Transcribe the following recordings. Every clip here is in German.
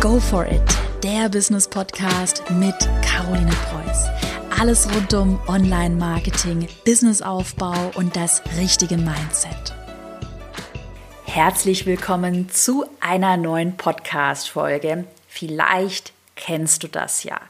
Go for it, der Business Podcast mit Caroline Preuß. Alles rund um Online-Marketing, Businessaufbau und das richtige Mindset. Herzlich willkommen zu einer neuen Podcast-Folge. Vielleicht kennst du das ja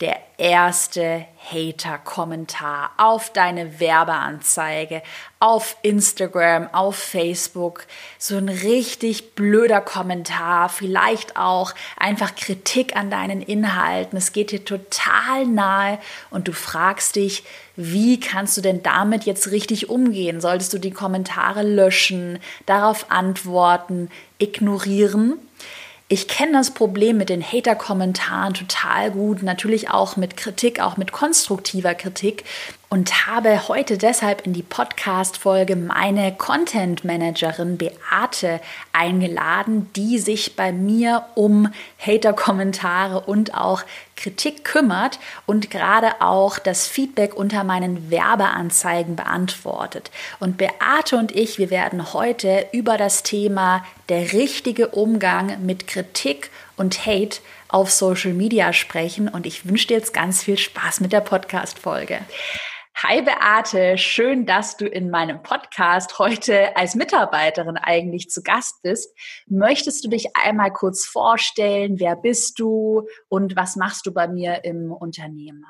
der erste Hater-Kommentar auf deine Werbeanzeige, auf Instagram, auf Facebook. So ein richtig blöder Kommentar, vielleicht auch einfach Kritik an deinen Inhalten. Es geht dir total nahe und du fragst dich, wie kannst du denn damit jetzt richtig umgehen? Solltest du die Kommentare löschen, darauf antworten, ignorieren? Ich kenne das Problem mit den Hater-Kommentaren total gut, natürlich auch mit Kritik, auch mit konstruktiver Kritik und habe heute deshalb in die Podcast-Folge meine Content-Managerin Beate eingeladen, die sich bei mir um Hater-Kommentare und auch Kritik kümmert und gerade auch das Feedback unter meinen Werbeanzeigen beantwortet. Und Beate und ich, wir werden heute über das Thema der richtige Umgang mit Kritik und Hate auf Social Media sprechen und ich wünsche dir jetzt ganz viel Spaß mit der Podcast-Folge. Hi Beate, schön, dass du in meinem Podcast heute als Mitarbeiterin eigentlich zu Gast bist. Möchtest du dich einmal kurz vorstellen? Wer bist du und was machst du bei mir im Unternehmen?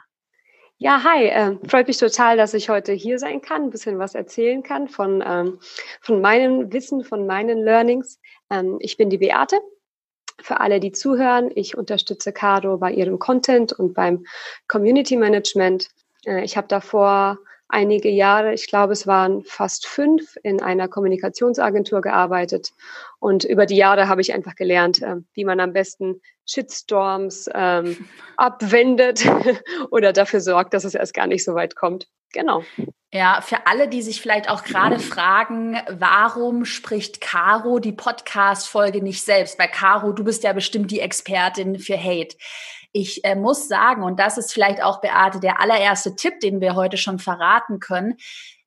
Ja, hi, äh, freut mich total, dass ich heute hier sein kann, ein bisschen was erzählen kann von, ähm, von meinem Wissen, von meinen Learnings. Ähm, ich bin die Beate. Für alle, die zuhören, ich unterstütze Caro bei ihrem Content und beim Community Management ich habe davor einige Jahre, ich glaube, es waren fast fünf, in einer Kommunikationsagentur gearbeitet. Und über die Jahre habe ich einfach gelernt, äh, wie man am besten Shitstorms ähm, abwendet oder dafür sorgt, dass es erst gar nicht so weit kommt. Genau. Ja, für alle, die sich vielleicht auch gerade fragen, warum spricht Caro die Podcast-Folge nicht selbst? Weil Caro, du bist ja bestimmt die Expertin für Hate. Ich äh, muss sagen, und das ist vielleicht auch, Beate, der allererste Tipp, den wir heute schon verraten können,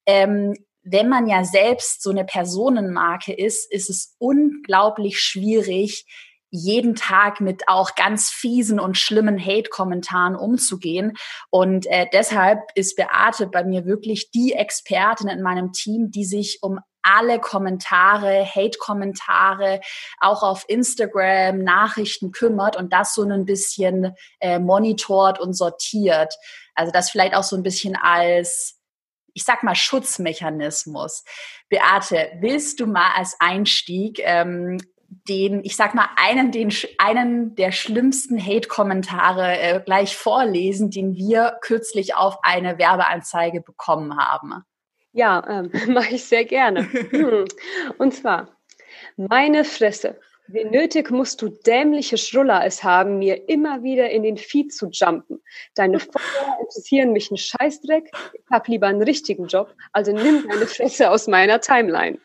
ähm, wenn man ja selbst so eine Personenmarke ist, ist es unglaublich schwierig, jeden Tag mit auch ganz fiesen und schlimmen Hate-Kommentaren umzugehen. Und äh, deshalb ist Beate bei mir wirklich die Expertin in meinem Team, die sich um alle Kommentare, Hate-Kommentare, auch auf Instagram, Nachrichten kümmert und das so ein bisschen äh, monitort und sortiert. Also das vielleicht auch so ein bisschen als, ich sag mal, Schutzmechanismus. Beate, willst du mal als Einstieg ähm, den, ich sag mal, einen, den, einen der schlimmsten Hate-Kommentare äh, gleich vorlesen, den wir kürzlich auf eine Werbeanzeige bekommen haben? Ja, ähm, mache ich sehr gerne. Hm. Und zwar, meine Fresse. Wie nötig musst du dämliche Schruller es haben, mir immer wieder in den Feed zu jumpen. Deine Follower interessieren mich einen Scheißdreck. Ich hab lieber einen richtigen Job. Also nimm deine Fresse aus meiner Timeline.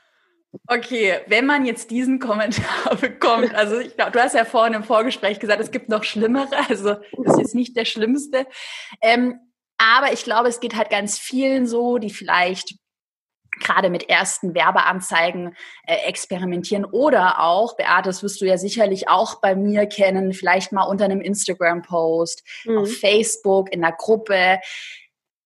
Okay, wenn man jetzt diesen Kommentar bekommt, also ich glaube, du hast ja vorhin im Vorgespräch gesagt, es gibt noch schlimmere, also das ist nicht der schlimmste. Ähm, aber ich glaube, es geht halt ganz vielen so, die vielleicht gerade mit ersten Werbeanzeigen äh, experimentieren oder auch, Beate, das wirst du ja sicherlich auch bei mir kennen, vielleicht mal unter einem Instagram-Post, mhm. auf Facebook, in der Gruppe.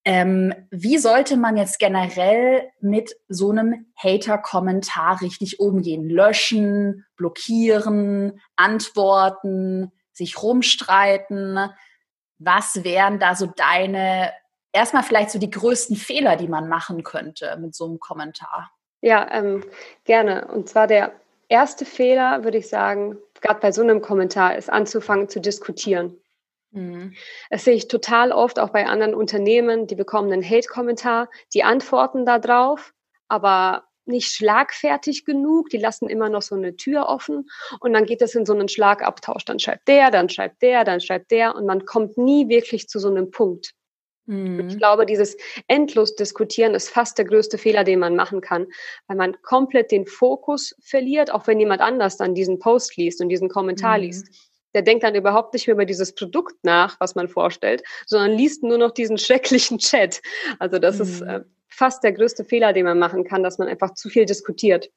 Ähm, wie sollte man jetzt generell mit so einem Hater-Kommentar richtig umgehen? Löschen, blockieren, antworten, sich rumstreiten? Was wären da so deine, erstmal vielleicht so die größten Fehler, die man machen könnte mit so einem Kommentar? Ja, ähm, gerne. Und zwar der erste Fehler, würde ich sagen, gerade bei so einem Kommentar, ist anzufangen zu diskutieren. Mhm. Das sehe ich total oft auch bei anderen Unternehmen, die bekommen einen Hate-Kommentar, die antworten da drauf, aber nicht schlagfertig genug, die lassen immer noch so eine Tür offen und dann geht es in so einen Schlagabtausch. Dann schreibt der, dann schreibt der, dann schreibt der und man kommt nie wirklich zu so einem Punkt. Mhm. Ich glaube, dieses endlos diskutieren ist fast der größte Fehler, den man machen kann, weil man komplett den Fokus verliert, auch wenn jemand anders dann diesen Post liest und diesen Kommentar mhm. liest der denkt dann überhaupt nicht mehr über dieses Produkt nach, was man vorstellt, sondern liest nur noch diesen schrecklichen Chat. Also das mhm. ist äh, fast der größte Fehler, den man machen kann, dass man einfach zu viel diskutiert.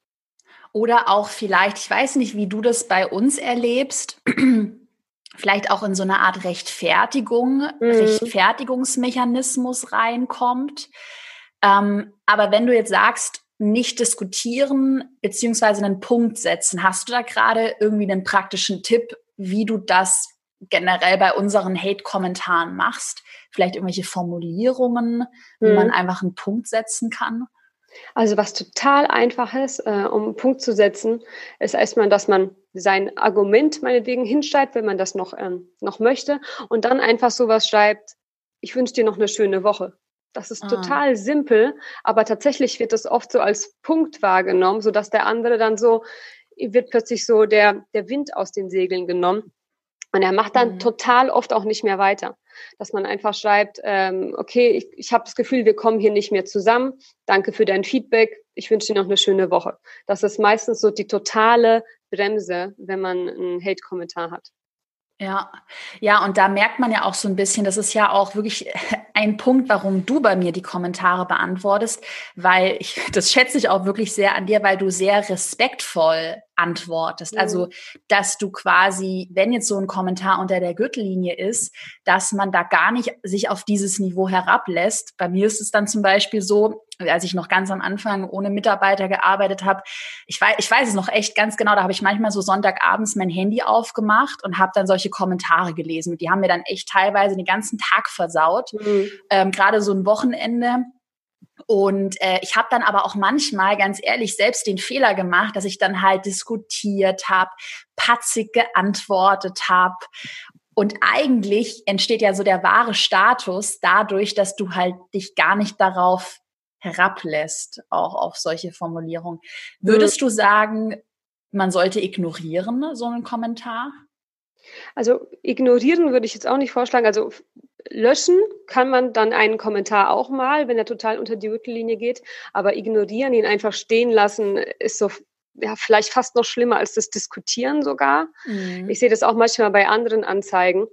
Oder auch vielleicht, ich weiß nicht, wie du das bei uns erlebst, vielleicht auch in so eine Art Rechtfertigung, mhm. Rechtfertigungsmechanismus reinkommt. Ähm, aber wenn du jetzt sagst, nicht diskutieren beziehungsweise einen Punkt setzen, hast du da gerade irgendwie einen praktischen Tipp, wie du das generell bei unseren Hate-Kommentaren machst? Vielleicht irgendwelche Formulierungen, mhm. wie man einfach einen Punkt setzen kann? Also was total einfach ist, äh, um einen Punkt zu setzen, ist erstmal, dass man sein Argument meinetwegen hinschreibt, wenn man das noch, ähm, noch möchte und dann einfach sowas schreibt, ich wünsche dir noch eine schöne Woche. Das ist ah. total simpel, aber tatsächlich wird das oft so als Punkt wahrgenommen, so dass der andere dann so, wird plötzlich so der, der Wind aus den Segeln genommen. Und er macht dann mhm. total oft auch nicht mehr weiter. Dass man einfach schreibt, ähm, okay, ich, ich habe das Gefühl, wir kommen hier nicht mehr zusammen. Danke für dein Feedback. Ich wünsche dir noch eine schöne Woche. Das ist meistens so die totale Bremse, wenn man einen Hate-Kommentar hat. Ja, ja, und da merkt man ja auch so ein bisschen, das ist ja auch wirklich ein Punkt, warum du bei mir die Kommentare beantwortest, weil ich, das schätze ich auch wirklich sehr an dir, weil du sehr respektvoll antwortest. Also, mhm. dass du quasi, wenn jetzt so ein Kommentar unter der Gürtellinie ist, dass man da gar nicht sich auf dieses Niveau herablässt. Bei mir ist es dann zum Beispiel so, als ich noch ganz am Anfang ohne Mitarbeiter gearbeitet habe, ich weiß, ich weiß es noch echt ganz genau, da habe ich manchmal so Sonntagabends mein Handy aufgemacht und habe dann solche Kommentare gelesen. Die haben mir dann echt teilweise den ganzen Tag versaut. Mhm. Ähm, Gerade so ein Wochenende und äh, ich habe dann aber auch manchmal, ganz ehrlich, selbst den Fehler gemacht, dass ich dann halt diskutiert habe, patzig geantwortet habe. Und eigentlich entsteht ja so der wahre Status dadurch, dass du halt dich gar nicht darauf herablässt, auch auf solche Formulierungen. Würdest du sagen, man sollte ignorieren, so einen Kommentar? Also ignorieren würde ich jetzt auch nicht vorschlagen. Also löschen kann man dann einen Kommentar auch mal, wenn er total unter die Gürtellinie geht. Aber ignorieren, ihn einfach stehen lassen, ist so ja, vielleicht fast noch schlimmer als das Diskutieren sogar. Mhm. Ich sehe das auch manchmal bei anderen Anzeigen.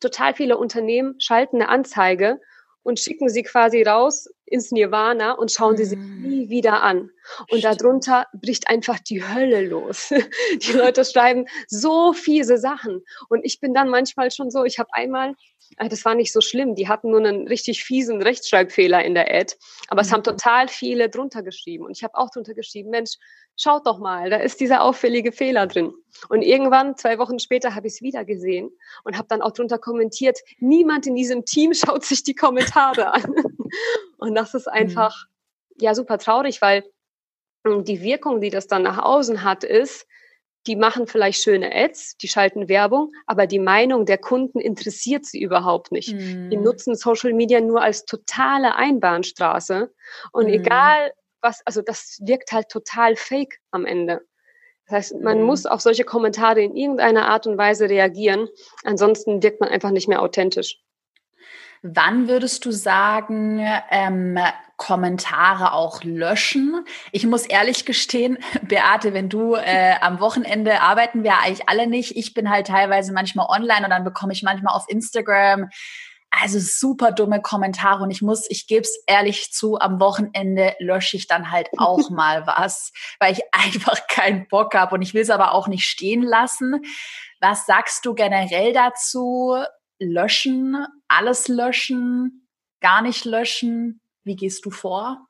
Total viele Unternehmen schalten eine Anzeige und schicken sie quasi raus ins Nirvana und schauen sie sich mm. nie wieder an. Und Stimmt. darunter bricht einfach die Hölle los. Die Leute schreiben so fiese Sachen. Und ich bin dann manchmal schon so, ich habe einmal äh, das war nicht so schlimm. Die hatten nur einen richtig fiesen Rechtschreibfehler in der Ad. Aber mhm. es haben total viele drunter geschrieben. Und ich habe auch drunter geschrieben, Mensch, schaut doch mal, da ist dieser auffällige Fehler drin. Und irgendwann, zwei Wochen später, habe ich es wieder gesehen und habe dann auch drunter kommentiert, niemand in diesem Team schaut sich die Kommentare an. Und das ist mhm. einfach, mhm. ja, super traurig, weil ähm, die Wirkung, die das dann nach außen hat, ist, die machen vielleicht schöne Ads, die schalten Werbung, aber die Meinung der Kunden interessiert sie überhaupt nicht. Mm. Die nutzen Social Media nur als totale Einbahnstraße. Und mm. egal was, also das wirkt halt total fake am Ende. Das heißt, man mm. muss auf solche Kommentare in irgendeiner Art und Weise reagieren. Ansonsten wirkt man einfach nicht mehr authentisch. Wann würdest du sagen, ähm, Kommentare auch löschen? Ich muss ehrlich gestehen, Beate, wenn du äh, am Wochenende arbeiten wir eigentlich alle nicht. Ich bin halt teilweise manchmal online und dann bekomme ich manchmal auf Instagram also super dumme Kommentare und ich muss, ich gebe es ehrlich zu, am Wochenende lösche ich dann halt auch mal was, weil ich einfach keinen Bock habe und ich will es aber auch nicht stehen lassen. Was sagst du generell dazu? löschen, alles löschen, gar nicht löschen? Wie gehst du vor?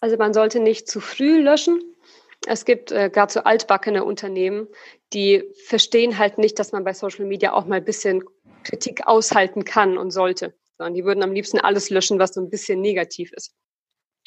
Also man sollte nicht zu früh löschen. Es gibt äh, gerade so altbackene Unternehmen, die verstehen halt nicht, dass man bei Social Media auch mal ein bisschen Kritik aushalten kann und sollte. Sondern die würden am liebsten alles löschen, was so ein bisschen negativ ist.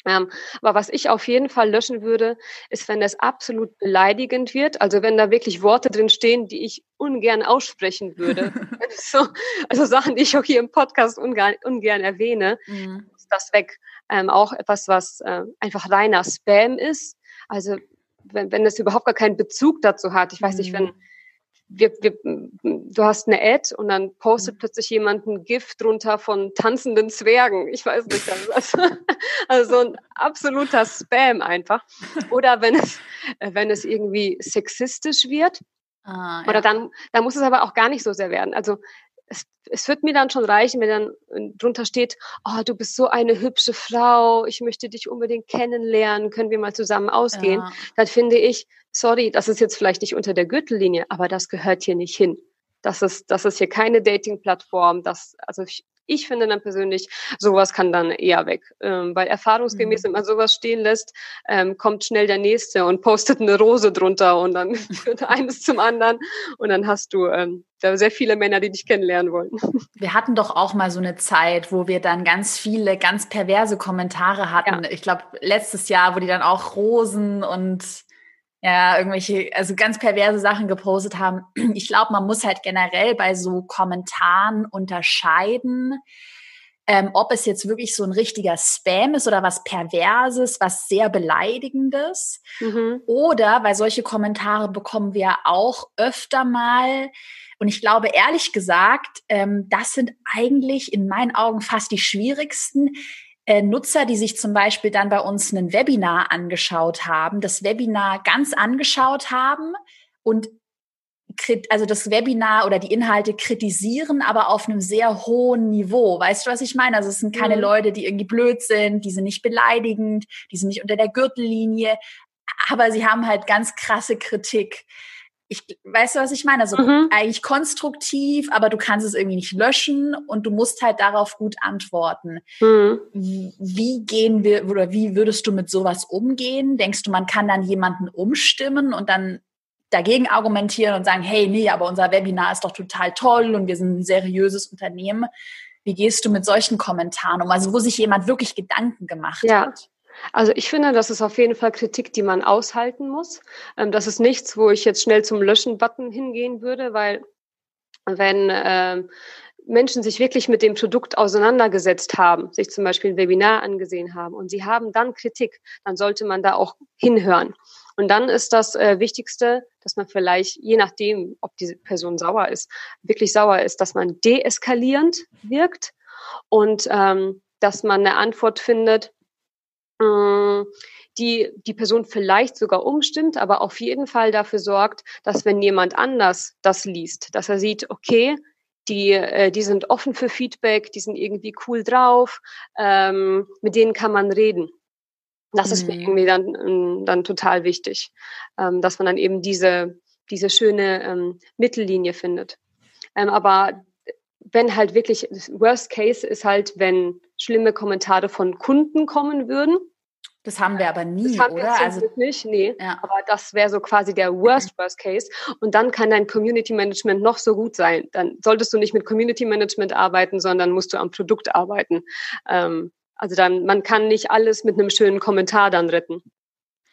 Ähm, aber was ich auf jeden Fall löschen würde, ist, wenn das absolut beleidigend wird. Also wenn da wirklich Worte drin stehen, die ich ungern aussprechen würde. so, also Sachen, die ich auch hier im Podcast ungern, ungern erwähne, mhm. ist das weg. Ähm, auch etwas, was äh, einfach reiner Spam ist. Also wenn, wenn das überhaupt gar keinen Bezug dazu hat. Ich weiß mhm. nicht, wenn mhm wir, wir, du hast eine Ad und dann postet mhm. plötzlich jemand ein GIF drunter von tanzenden Zwergen. Ich weiß nicht. Also, also so ein absoluter Spam einfach. Oder wenn es, wenn es irgendwie sexistisch wird. Ah, ja. Oder dann, dann muss es aber auch gar nicht so sehr werden. Also es, es wird mir dann schon reichen, wenn dann drunter steht, oh, du bist so eine hübsche Frau, ich möchte dich unbedingt kennenlernen, können wir mal zusammen ausgehen. Ja. Dann finde ich, sorry, das ist jetzt vielleicht nicht unter der Gürtellinie, aber das gehört hier nicht hin. Das ist, das ist hier keine Dating-Plattform. Das, also ich, ich finde dann persönlich, sowas kann dann eher weg. Ähm, weil erfahrungsgemäß, mhm. wenn man sowas stehen lässt, ähm, kommt schnell der Nächste und postet eine Rose drunter und dann führt eines zum anderen und dann hast du ähm, da sehr viele Männer, die dich kennenlernen wollen. Wir hatten doch auch mal so eine Zeit, wo wir dann ganz viele ganz perverse Kommentare hatten. Ja. Ich glaube, letztes Jahr, wo die dann auch Rosen und ja, irgendwelche, also ganz perverse Sachen gepostet haben. Ich glaube, man muss halt generell bei so Kommentaren unterscheiden, ähm, ob es jetzt wirklich so ein richtiger Spam ist oder was Perverses, was sehr Beleidigendes. Mhm. Oder, weil solche Kommentare bekommen wir auch öfter mal. Und ich glaube, ehrlich gesagt, ähm, das sind eigentlich in meinen Augen fast die schwierigsten Nutzer, die sich zum Beispiel dann bei uns ein Webinar angeschaut haben, das Webinar ganz angeschaut haben und also das Webinar oder die Inhalte kritisieren, aber auf einem sehr hohen Niveau. Weißt du, was ich meine? Also es sind keine mhm. Leute, die irgendwie blöd sind, die sind nicht beleidigend, die sind nicht unter der Gürtellinie, aber sie haben halt ganz krasse Kritik ich, weißt du, was ich meine? Also mhm. eigentlich konstruktiv, aber du kannst es irgendwie nicht löschen und du musst halt darauf gut antworten. Mhm. Wie gehen wir oder wie würdest du mit sowas umgehen? Denkst du, man kann dann jemanden umstimmen und dann dagegen argumentieren und sagen, hey, nee, aber unser Webinar ist doch total toll und wir sind ein seriöses Unternehmen. Wie gehst du mit solchen Kommentaren um? Also wo sich jemand wirklich Gedanken gemacht ja. hat? Also ich finde, das ist auf jeden Fall Kritik, die man aushalten muss. Ähm, das ist nichts, wo ich jetzt schnell zum Löschen-Button hingehen würde, weil wenn ähm, Menschen sich wirklich mit dem Produkt auseinandergesetzt haben, sich zum Beispiel ein Webinar angesehen haben und sie haben dann Kritik, dann sollte man da auch hinhören. Und dann ist das äh, Wichtigste, dass man vielleicht, je nachdem, ob diese Person sauer ist, wirklich sauer ist, dass man deeskalierend wirkt und ähm, dass man eine Antwort findet, die die Person vielleicht sogar umstimmt, aber auf jeden Fall dafür sorgt, dass wenn jemand anders das liest, dass er sieht, okay, die, äh, die sind offen für Feedback, die sind irgendwie cool drauf, ähm, mit denen kann man reden. Das mhm. ist mir mhm. irgendwie dann, ähm, dann total wichtig, ähm, dass man dann eben diese, diese schöne ähm, Mittellinie findet. Ähm, aber wenn halt wirklich, Worst Case ist halt, wenn schlimme Kommentare von Kunden kommen würden, das haben wir aber nie, das haben oder? Wir also nicht, nee. Ja. Aber das wäre so quasi der Worst Worst Case. Und dann kann dein Community Management noch so gut sein. Dann solltest du nicht mit Community Management arbeiten, sondern musst du am Produkt arbeiten. Ähm, also dann, man kann nicht alles mit einem schönen Kommentar dann retten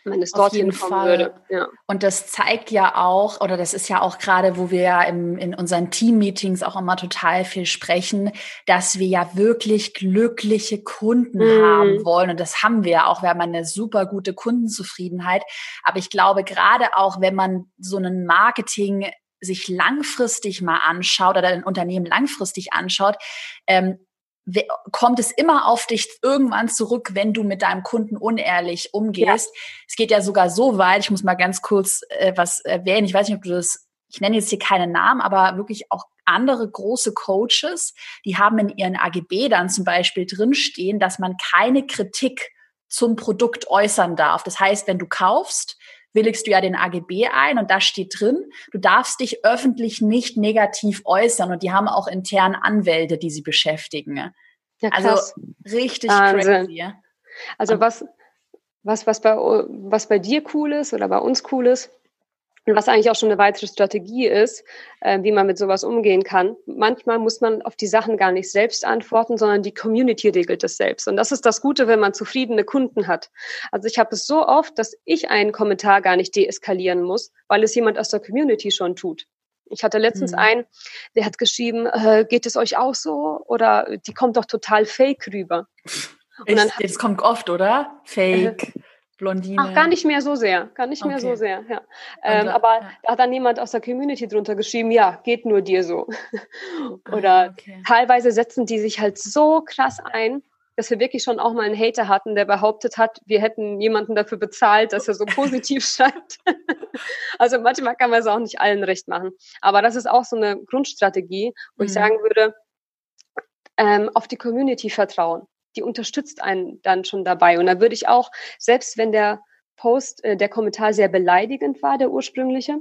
wenn es dorthin kommen Fall. würde. Ja. Und das zeigt ja auch, oder das ist ja auch gerade, wo wir ja im, in unseren Team-Meetings auch immer total viel sprechen, dass wir ja wirklich glückliche Kunden mhm. haben wollen. Und das haben wir ja auch. Wir haben eine super gute Kundenzufriedenheit. Aber ich glaube, gerade auch, wenn man so einen Marketing sich langfristig mal anschaut oder ein Unternehmen langfristig anschaut, ähm, kommt es immer auf dich irgendwann zurück, wenn du mit deinem Kunden unehrlich umgehst. Ja. Es geht ja sogar so weit, ich muss mal ganz kurz äh, was erwähnen, ich weiß nicht, ob du das, ich nenne jetzt hier keinen Namen, aber wirklich auch andere große Coaches, die haben in ihren AGB dann zum Beispiel drinstehen, dass man keine Kritik zum Produkt äußern darf. Das heißt, wenn du kaufst, willigst du ja den AGB ein und da steht drin, du darfst dich öffentlich nicht negativ äußern und die haben auch intern Anwälte, die sie beschäftigen. Ja, also richtig Wahnsinn. crazy. Also was, was, was, bei, was bei dir cool ist oder bei uns cool ist, und was eigentlich auch schon eine weitere Strategie ist, äh, wie man mit sowas umgehen kann. Manchmal muss man auf die Sachen gar nicht selbst antworten, sondern die Community regelt es selbst. Und das ist das Gute, wenn man zufriedene Kunden hat. Also ich habe es so oft, dass ich einen Kommentar gar nicht deeskalieren muss, weil es jemand aus der Community schon tut. Ich hatte letztens mhm. einen, der hat geschrieben, äh, geht es euch auch so? Oder die kommt doch total fake rüber. Und dann das kommt oft, oder? Fake. Äh, Blondine? Ach, gar nicht mehr so sehr, gar nicht okay. mehr so sehr, ja. Ähm, da, aber ja. da hat dann jemand aus der Community drunter geschrieben, ja, geht nur dir so. Oder ah, okay. teilweise setzen die sich halt so krass ein, dass wir wirklich schon auch mal einen Hater hatten, der behauptet hat, wir hätten jemanden dafür bezahlt, dass er so positiv schreibt. also manchmal kann man es auch nicht allen recht machen. Aber das ist auch so eine Grundstrategie, wo mhm. ich sagen würde, ähm, auf die Community vertrauen die unterstützt einen dann schon dabei. Und da würde ich auch, selbst wenn der Post, äh, der Kommentar sehr beleidigend war, der ursprüngliche,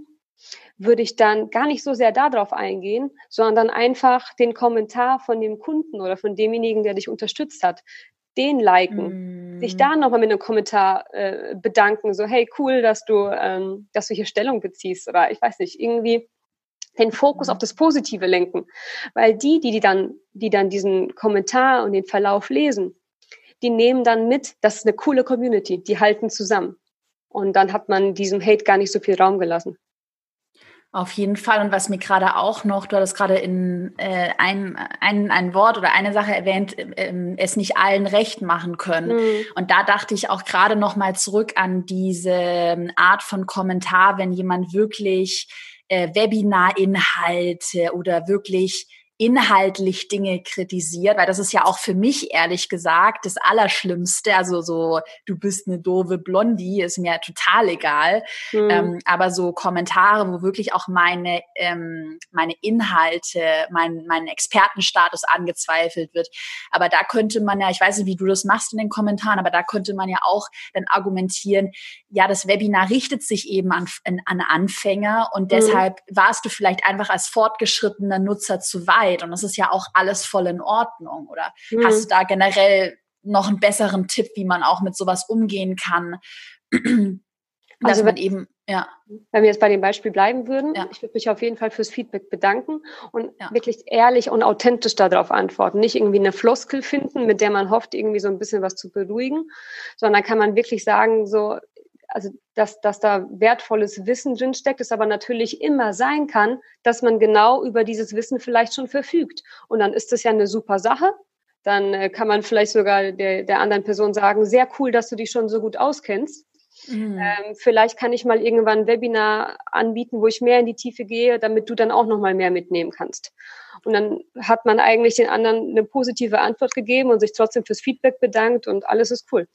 würde ich dann gar nicht so sehr darauf eingehen, sondern dann einfach den Kommentar von dem Kunden oder von demjenigen, der dich unterstützt hat, den liken, mm. sich da nochmal mit einem Kommentar äh, bedanken, so hey cool, dass du, ähm, dass du hier Stellung beziehst oder ich weiß nicht, irgendwie den Fokus auf das Positive lenken, weil die, die, die dann, die dann diesen Kommentar und den Verlauf lesen, die nehmen dann mit, das ist eine coole Community, die halten zusammen. Und dann hat man diesem Hate gar nicht so viel Raum gelassen. Auf jeden Fall. Und was mir gerade auch noch, du hattest gerade in äh, ein, ein, ein Wort oder eine Sache erwähnt, äh, es nicht allen recht machen können. Mhm. Und da dachte ich auch gerade noch mal zurück an diese ähm, Art von Kommentar, wenn jemand wirklich äh, Webinarinhalte oder wirklich inhaltlich Dinge kritisiert, weil das ist ja auch für mich ehrlich gesagt das Allerschlimmste. Also so, du bist eine doofe Blondie, ist mir total egal. Mhm. Ähm, aber so Kommentare, wo wirklich auch meine, ähm, meine Inhalte, mein, mein Expertenstatus angezweifelt wird. Aber da könnte man ja, ich weiß nicht, wie du das machst in den Kommentaren, aber da könnte man ja auch dann argumentieren, ja, das Webinar richtet sich eben an, an Anfänger und mhm. deshalb warst du vielleicht einfach als fortgeschrittener Nutzer zu weit Zeit und das ist ja auch alles voll in Ordnung. Oder mhm. hast du da generell noch einen besseren Tipp, wie man auch mit sowas umgehen kann? Dass also man eben, ja. Wenn wir jetzt bei dem Beispiel bleiben würden, ja. ich würde mich auf jeden Fall fürs Feedback bedanken und ja. wirklich ehrlich und authentisch darauf antworten. Nicht irgendwie eine Floskel finden, mit der man hofft, irgendwie so ein bisschen was zu beruhigen, sondern kann man wirklich sagen, so, also dass, dass da wertvolles Wissen drinsteckt, es aber natürlich immer sein kann, dass man genau über dieses Wissen vielleicht schon verfügt. Und dann ist das ja eine super Sache. Dann äh, kann man vielleicht sogar der, der anderen Person sagen, sehr cool, dass du dich schon so gut auskennst. Mhm. Ähm, vielleicht kann ich mal irgendwann ein Webinar anbieten, wo ich mehr in die Tiefe gehe, damit du dann auch noch mal mehr mitnehmen kannst. Und dann hat man eigentlich den anderen eine positive Antwort gegeben und sich trotzdem fürs Feedback bedankt und alles ist cool.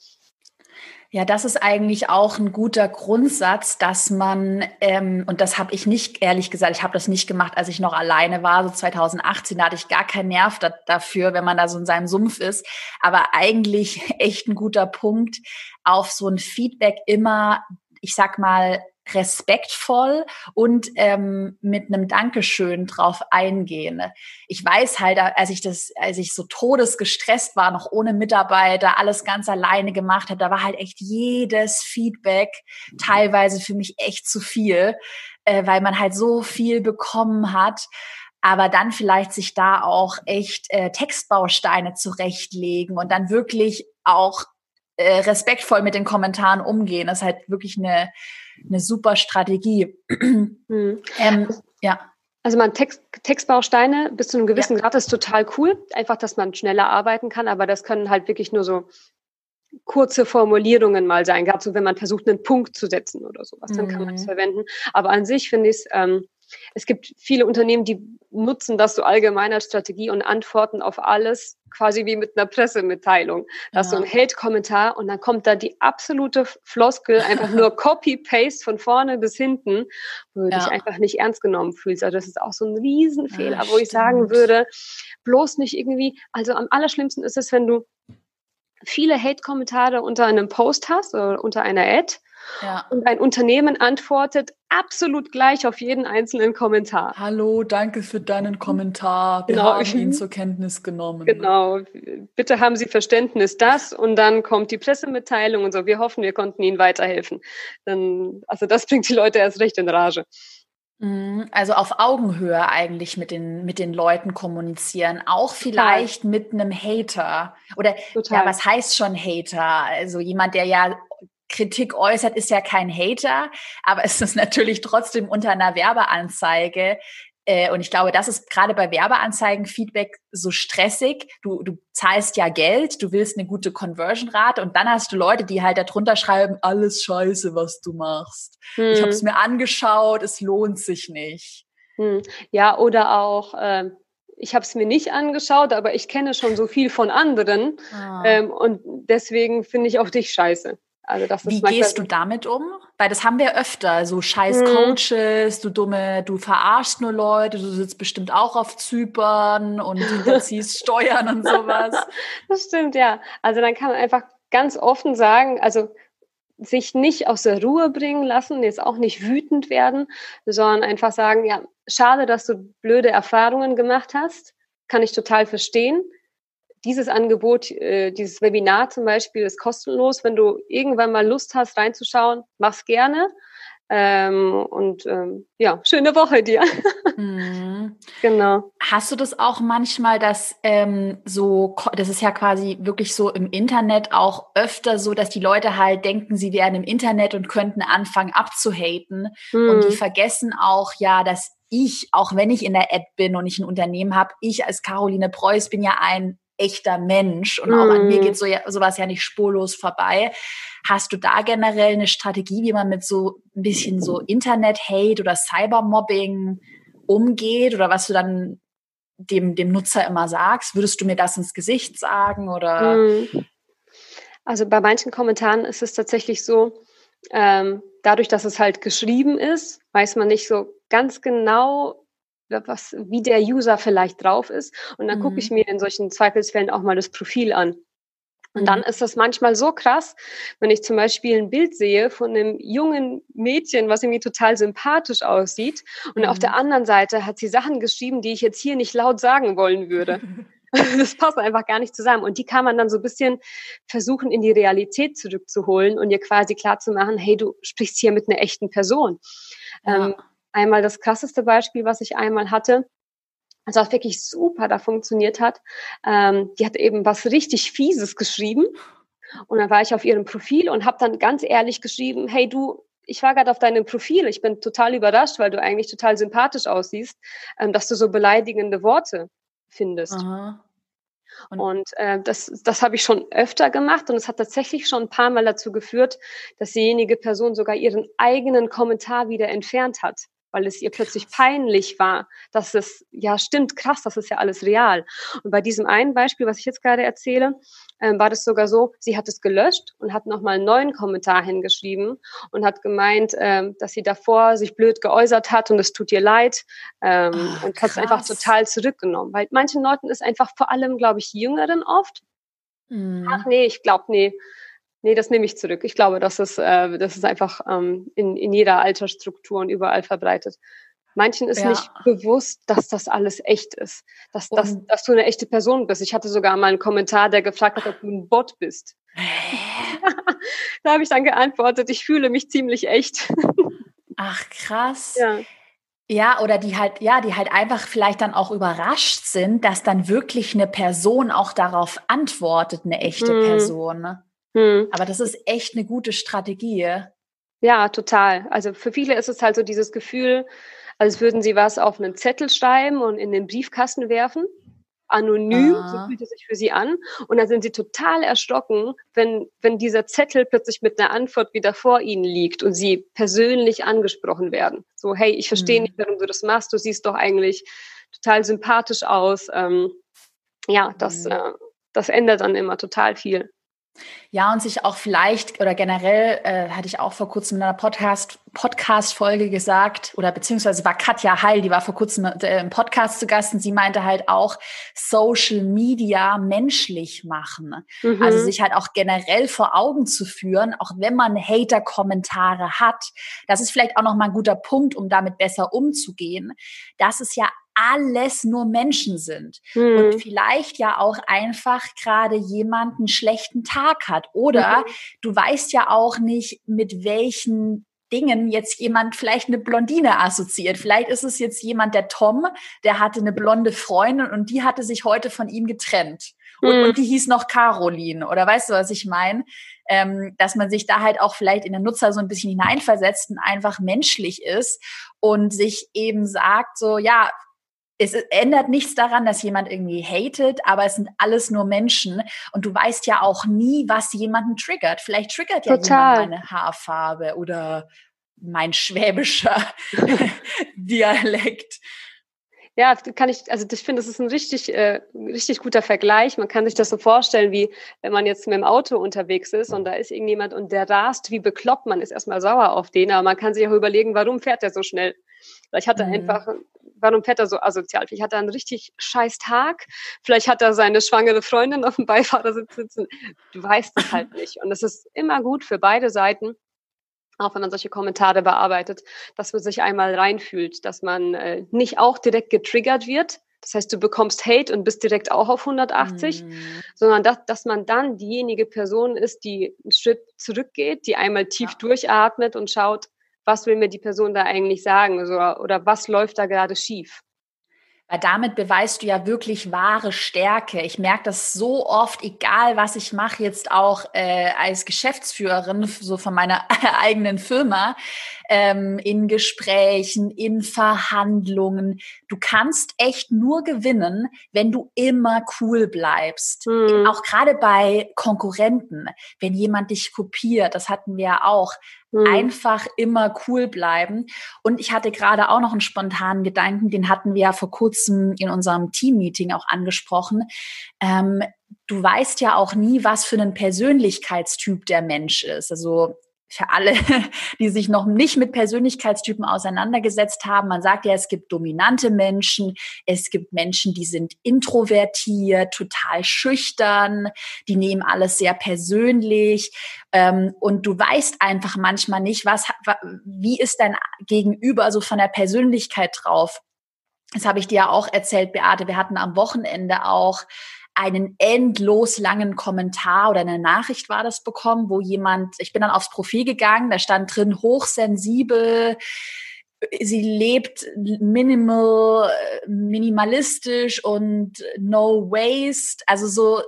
Ja, das ist eigentlich auch ein guter Grundsatz, dass man, ähm, und das habe ich nicht, ehrlich gesagt, ich habe das nicht gemacht, als ich noch alleine war, so 2018, da hatte ich gar keinen Nerv da, dafür, wenn man da so in seinem Sumpf ist. Aber eigentlich echt ein guter Punkt, auf so ein Feedback immer, ich sag mal, respektvoll und ähm, mit einem Dankeschön drauf eingehen. Ich weiß halt, als ich das, als ich so todesgestresst war, noch ohne Mitarbeiter, alles ganz alleine gemacht habe, da war halt echt jedes Feedback teilweise für mich echt zu viel, äh, weil man halt so viel bekommen hat aber dann vielleicht sich da auch echt äh, Textbausteine zurechtlegen und dann wirklich auch äh, respektvoll mit den Kommentaren umgehen. Das ist halt wirklich eine, eine super Strategie. Hm. Ähm, ja. Also man Text, Textbausteine bis zu einem gewissen ja. Grad ist total cool. Einfach, dass man schneller arbeiten kann, aber das können halt wirklich nur so kurze Formulierungen mal sein. Gerade so, wenn man versucht, einen Punkt zu setzen oder sowas, dann mhm. kann man es verwenden. Aber an sich finde ich es ähm, es gibt viele Unternehmen, die nutzen das so allgemein als Strategie und antworten auf alles quasi wie mit einer Pressemitteilung. Das ja. ist so ein Hate-Kommentar und dann kommt da die absolute Floskel, einfach nur Copy-Paste von vorne bis hinten, wo du ja. dich einfach nicht ernst genommen fühlst. Also das ist auch so ein Riesenfehler, ja, wo ich sagen würde, bloß nicht irgendwie, also am allerschlimmsten ist es, wenn du viele Hate-Kommentare unter einem Post hast oder unter einer Ad ja. Und ein Unternehmen antwortet absolut gleich auf jeden einzelnen Kommentar. Hallo, danke für deinen Kommentar. Wir genau. haben ihn zur Kenntnis genommen. Genau. Bitte haben Sie Verständnis, das und dann kommt die Pressemitteilung und so. Wir hoffen, wir konnten Ihnen weiterhelfen. Dann, also das bringt die Leute erst recht in Rage. Mhm. Also auf Augenhöhe eigentlich mit den, mit den Leuten kommunizieren. Auch vielleicht Total. mit einem Hater. Oder Total. ja, was heißt schon Hater? Also jemand, der ja Kritik äußert, ist ja kein Hater, aber es ist natürlich trotzdem unter einer Werbeanzeige. Äh, und ich glaube, das ist gerade bei Werbeanzeigen Feedback so stressig. Du, du zahlst ja Geld, du willst eine gute Conversion-Rate und dann hast du Leute, die halt darunter schreiben, alles scheiße, was du machst. Hm. Ich habe es mir angeschaut, es lohnt sich nicht. Hm. Ja, oder auch, äh, ich habe es mir nicht angeschaut, aber ich kenne schon so viel von anderen ah. ähm, und deswegen finde ich auch dich scheiße. Also das Wie gehst du damit um? Weil das haben wir öfter, so scheiß hm. Coaches, du dumme, du verarschst nur Leute, du sitzt bestimmt auch auf Zypern und hinterziehst Steuern und sowas. Das stimmt, ja. Also dann kann man einfach ganz offen sagen, also sich nicht aus der Ruhe bringen lassen, jetzt auch nicht wütend werden, sondern einfach sagen, ja, schade, dass du blöde Erfahrungen gemacht hast, kann ich total verstehen. Dieses Angebot, äh, dieses Webinar zum Beispiel ist kostenlos. Wenn du irgendwann mal Lust hast, reinzuschauen, mach's gerne. Ähm, und ähm, ja, schöne Woche dir. Mhm. Genau. Hast du das auch manchmal, dass ähm, so, das ist ja quasi wirklich so im Internet auch öfter so, dass die Leute halt denken, sie wären im Internet und könnten anfangen abzuhaten. Mhm. Und die mhm. vergessen auch ja, dass ich, auch wenn ich in der Ad bin und ich ein Unternehmen habe, ich als Caroline Preuß bin ja ein echter Mensch und auch an mir mhm. geht so ja, sowas ja nicht spurlos vorbei. Hast du da generell eine Strategie, wie man mit so ein bisschen so Internet-Hate oder Cybermobbing umgeht oder was du dann dem, dem Nutzer immer sagst? Würdest du mir das ins Gesicht sagen oder? Mhm. Also bei manchen Kommentaren ist es tatsächlich so, ähm, dadurch, dass es halt geschrieben ist, weiß man nicht so ganz genau, was, wie der User vielleicht drauf ist. Und dann mhm. gucke ich mhm. mir in solchen Zweifelsfällen auch mal das Profil an. Und dann mhm. ist das manchmal so krass, wenn ich zum Beispiel ein Bild sehe von einem jungen Mädchen, was irgendwie total sympathisch aussieht. Und mhm. auf der mhm. anderen Seite hat sie Sachen geschrieben, die ich jetzt hier nicht laut sagen wollen würde. das passt einfach gar nicht zusammen. Und die kann man dann so ein bisschen versuchen, in die Realität zurückzuholen und ihr quasi klarzumachen, hey, du sprichst hier mit einer echten Person. Ja. Ähm, einmal das krasseste Beispiel, was ich einmal hatte, also was wirklich super da funktioniert hat. Ähm, die hat eben was richtig Fieses geschrieben. Und dann war ich auf ihrem Profil und habe dann ganz ehrlich geschrieben, hey du, ich war gerade auf deinem Profil, ich bin total überrascht, weil du eigentlich total sympathisch aussiehst, ähm, dass du so beleidigende Worte findest. Aha. Und, und äh, das, das habe ich schon öfter gemacht und es hat tatsächlich schon ein paar Mal dazu geführt, dass diejenige Person sogar ihren eigenen Kommentar wieder entfernt hat weil es ihr plötzlich peinlich war, dass es, ja stimmt, krass, das ist ja alles real. Und bei diesem einen Beispiel, was ich jetzt gerade erzähle, ähm, war das sogar so, sie hat es gelöscht und hat nochmal einen neuen Kommentar hingeschrieben und hat gemeint, ähm, dass sie davor sich blöd geäußert hat und es tut ihr leid ähm, Ach, und hat es einfach total zurückgenommen. Weil manchen Leuten ist einfach vor allem, glaube ich, Jüngeren oft, mhm. ach nee, ich glaube, nee, Nee, das nehme ich zurück. Ich glaube, das ist, äh, das ist einfach ähm, in, in jeder Altersstruktur und überall verbreitet. Manchen ist ja. nicht bewusst, dass das alles echt ist, dass, dass, dass du eine echte Person bist. Ich hatte sogar mal einen Kommentar, der gefragt hat, ob du ein Bot bist. da habe ich dann geantwortet, ich fühle mich ziemlich echt. Ach, krass. Ja. Ja, oder die halt, ja, die halt einfach vielleicht dann auch überrascht sind, dass dann wirklich eine Person auch darauf antwortet, eine echte hm. Person. Ne? Hm. Aber das ist echt eine gute Strategie. Ja, total. Also für viele ist es halt so dieses Gefühl, als würden sie was auf einen Zettel schreiben und in den Briefkasten werfen. Anonym, ah. so fühlt es sich für sie an. Und dann sind sie total erschrocken, wenn, wenn dieser Zettel plötzlich mit einer Antwort wieder vor ihnen liegt und sie persönlich angesprochen werden. So, hey, ich verstehe hm. nicht, warum du das machst. Du siehst doch eigentlich total sympathisch aus. Ähm, ja, das, hm. äh, das ändert dann immer total viel. Ja, und sich auch vielleicht oder generell äh, hatte ich auch vor kurzem in einer Podcast Podcast Folge gesagt oder beziehungsweise war Katja Heil, die war vor kurzem äh, im Podcast zu Gast und sie meinte halt auch Social Media menschlich machen. Mhm. Also sich halt auch generell vor Augen zu führen, auch wenn man Hater Kommentare hat. Das ist vielleicht auch noch mal ein guter Punkt, um damit besser umzugehen. Das ist ja alles nur Menschen sind mhm. und vielleicht ja auch einfach gerade jemand einen schlechten Tag hat oder mhm. du weißt ja auch nicht, mit welchen Dingen jetzt jemand vielleicht eine Blondine assoziiert. Vielleicht ist es jetzt jemand, der Tom, der hatte eine blonde Freundin und die hatte sich heute von ihm getrennt. Und, mhm. und die hieß noch Caroline. Oder weißt du, was ich meine? Ähm, dass man sich da halt auch vielleicht in den Nutzer so ein bisschen hineinversetzt und einfach menschlich ist und sich eben sagt, so, ja, es ändert nichts daran, dass jemand irgendwie hatet, aber es sind alles nur Menschen und du weißt ja auch nie, was jemanden triggert. Vielleicht triggert ja Total. jemand meine Haarfarbe oder mein schwäbischer Dialekt. Ja, kann ich, also ich finde, das ist ein richtig, äh, richtig guter Vergleich. Man kann sich das so vorstellen, wie wenn man jetzt mit dem Auto unterwegs ist und da ist irgendjemand und der rast wie bekloppt, man ist erstmal sauer auf den, aber man kann sich auch überlegen, warum fährt der so schnell? Vielleicht hat er mhm. einfach, warum fährt er so asozial? Vielleicht hat er einen richtig scheiß Tag. Vielleicht hat er seine schwangere Freundin auf dem Beifahrersitz sitzen. Du weißt es halt nicht. Und es ist immer gut für beide Seiten, auch wenn man solche Kommentare bearbeitet, dass man sich einmal reinfühlt, dass man äh, nicht auch direkt getriggert wird. Das heißt, du bekommst Hate und bist direkt auch auf 180, mhm. sondern dass, dass man dann diejenige Person ist, die einen Schritt zurückgeht, die einmal tief ja. durchatmet und schaut, was will mir die Person da eigentlich sagen oder, oder was läuft da gerade schief. Weil damit beweist du ja wirklich wahre Stärke. Ich merke das so oft, egal was ich mache, jetzt auch äh, als Geschäftsführerin so von meiner eigenen Firma, ähm, in Gesprächen, in Verhandlungen. Du kannst echt nur gewinnen, wenn du immer cool bleibst. Mhm. Auch gerade bei Konkurrenten, wenn jemand dich kopiert, das hatten wir ja auch. Mhm. Einfach immer cool bleiben. Und ich hatte gerade auch noch einen spontanen Gedanken, den hatten wir ja vor kurzem in unserem Teammeeting auch angesprochen. Ähm, du weißt ja auch nie, was für einen Persönlichkeitstyp der Mensch ist. Also für alle, die sich noch nicht mit Persönlichkeitstypen auseinandergesetzt haben. Man sagt ja, es gibt dominante Menschen, es gibt Menschen, die sind introvertiert, total schüchtern, die nehmen alles sehr persönlich. Ähm, und du weißt einfach manchmal nicht, was, wie ist dein Gegenüber so von der Persönlichkeit drauf. Das habe ich dir ja auch erzählt, Beate. Wir hatten am Wochenende auch einen endlos langen Kommentar oder eine Nachricht war das bekommen, wo jemand, ich bin dann aufs Profil gegangen, da stand drin hochsensibel, sie lebt minimal, minimalistisch und no waste, also so äh,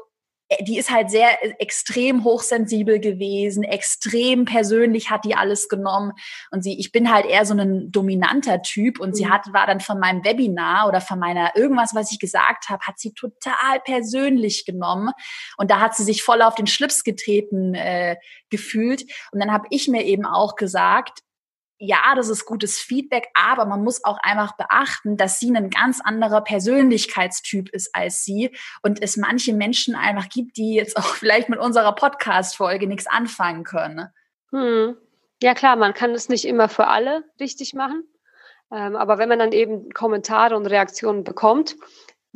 die ist halt sehr äh, extrem hochsensibel gewesen, extrem persönlich hat die alles genommen. Und sie, ich bin halt eher so ein dominanter Typ und mhm. sie hat, war dann von meinem Webinar oder von meiner irgendwas, was ich gesagt habe, hat sie total persönlich genommen. Und da hat sie sich voll auf den Schlips getreten äh, gefühlt. Und dann habe ich mir eben auch gesagt, ja, das ist gutes Feedback, aber man muss auch einfach beachten, dass sie ein ganz anderer Persönlichkeitstyp ist als sie und es manche Menschen einfach gibt, die jetzt auch vielleicht mit unserer Podcast-Folge nichts anfangen können. Hm. Ja klar, man kann es nicht immer für alle richtig machen, ähm, aber wenn man dann eben Kommentare und Reaktionen bekommt,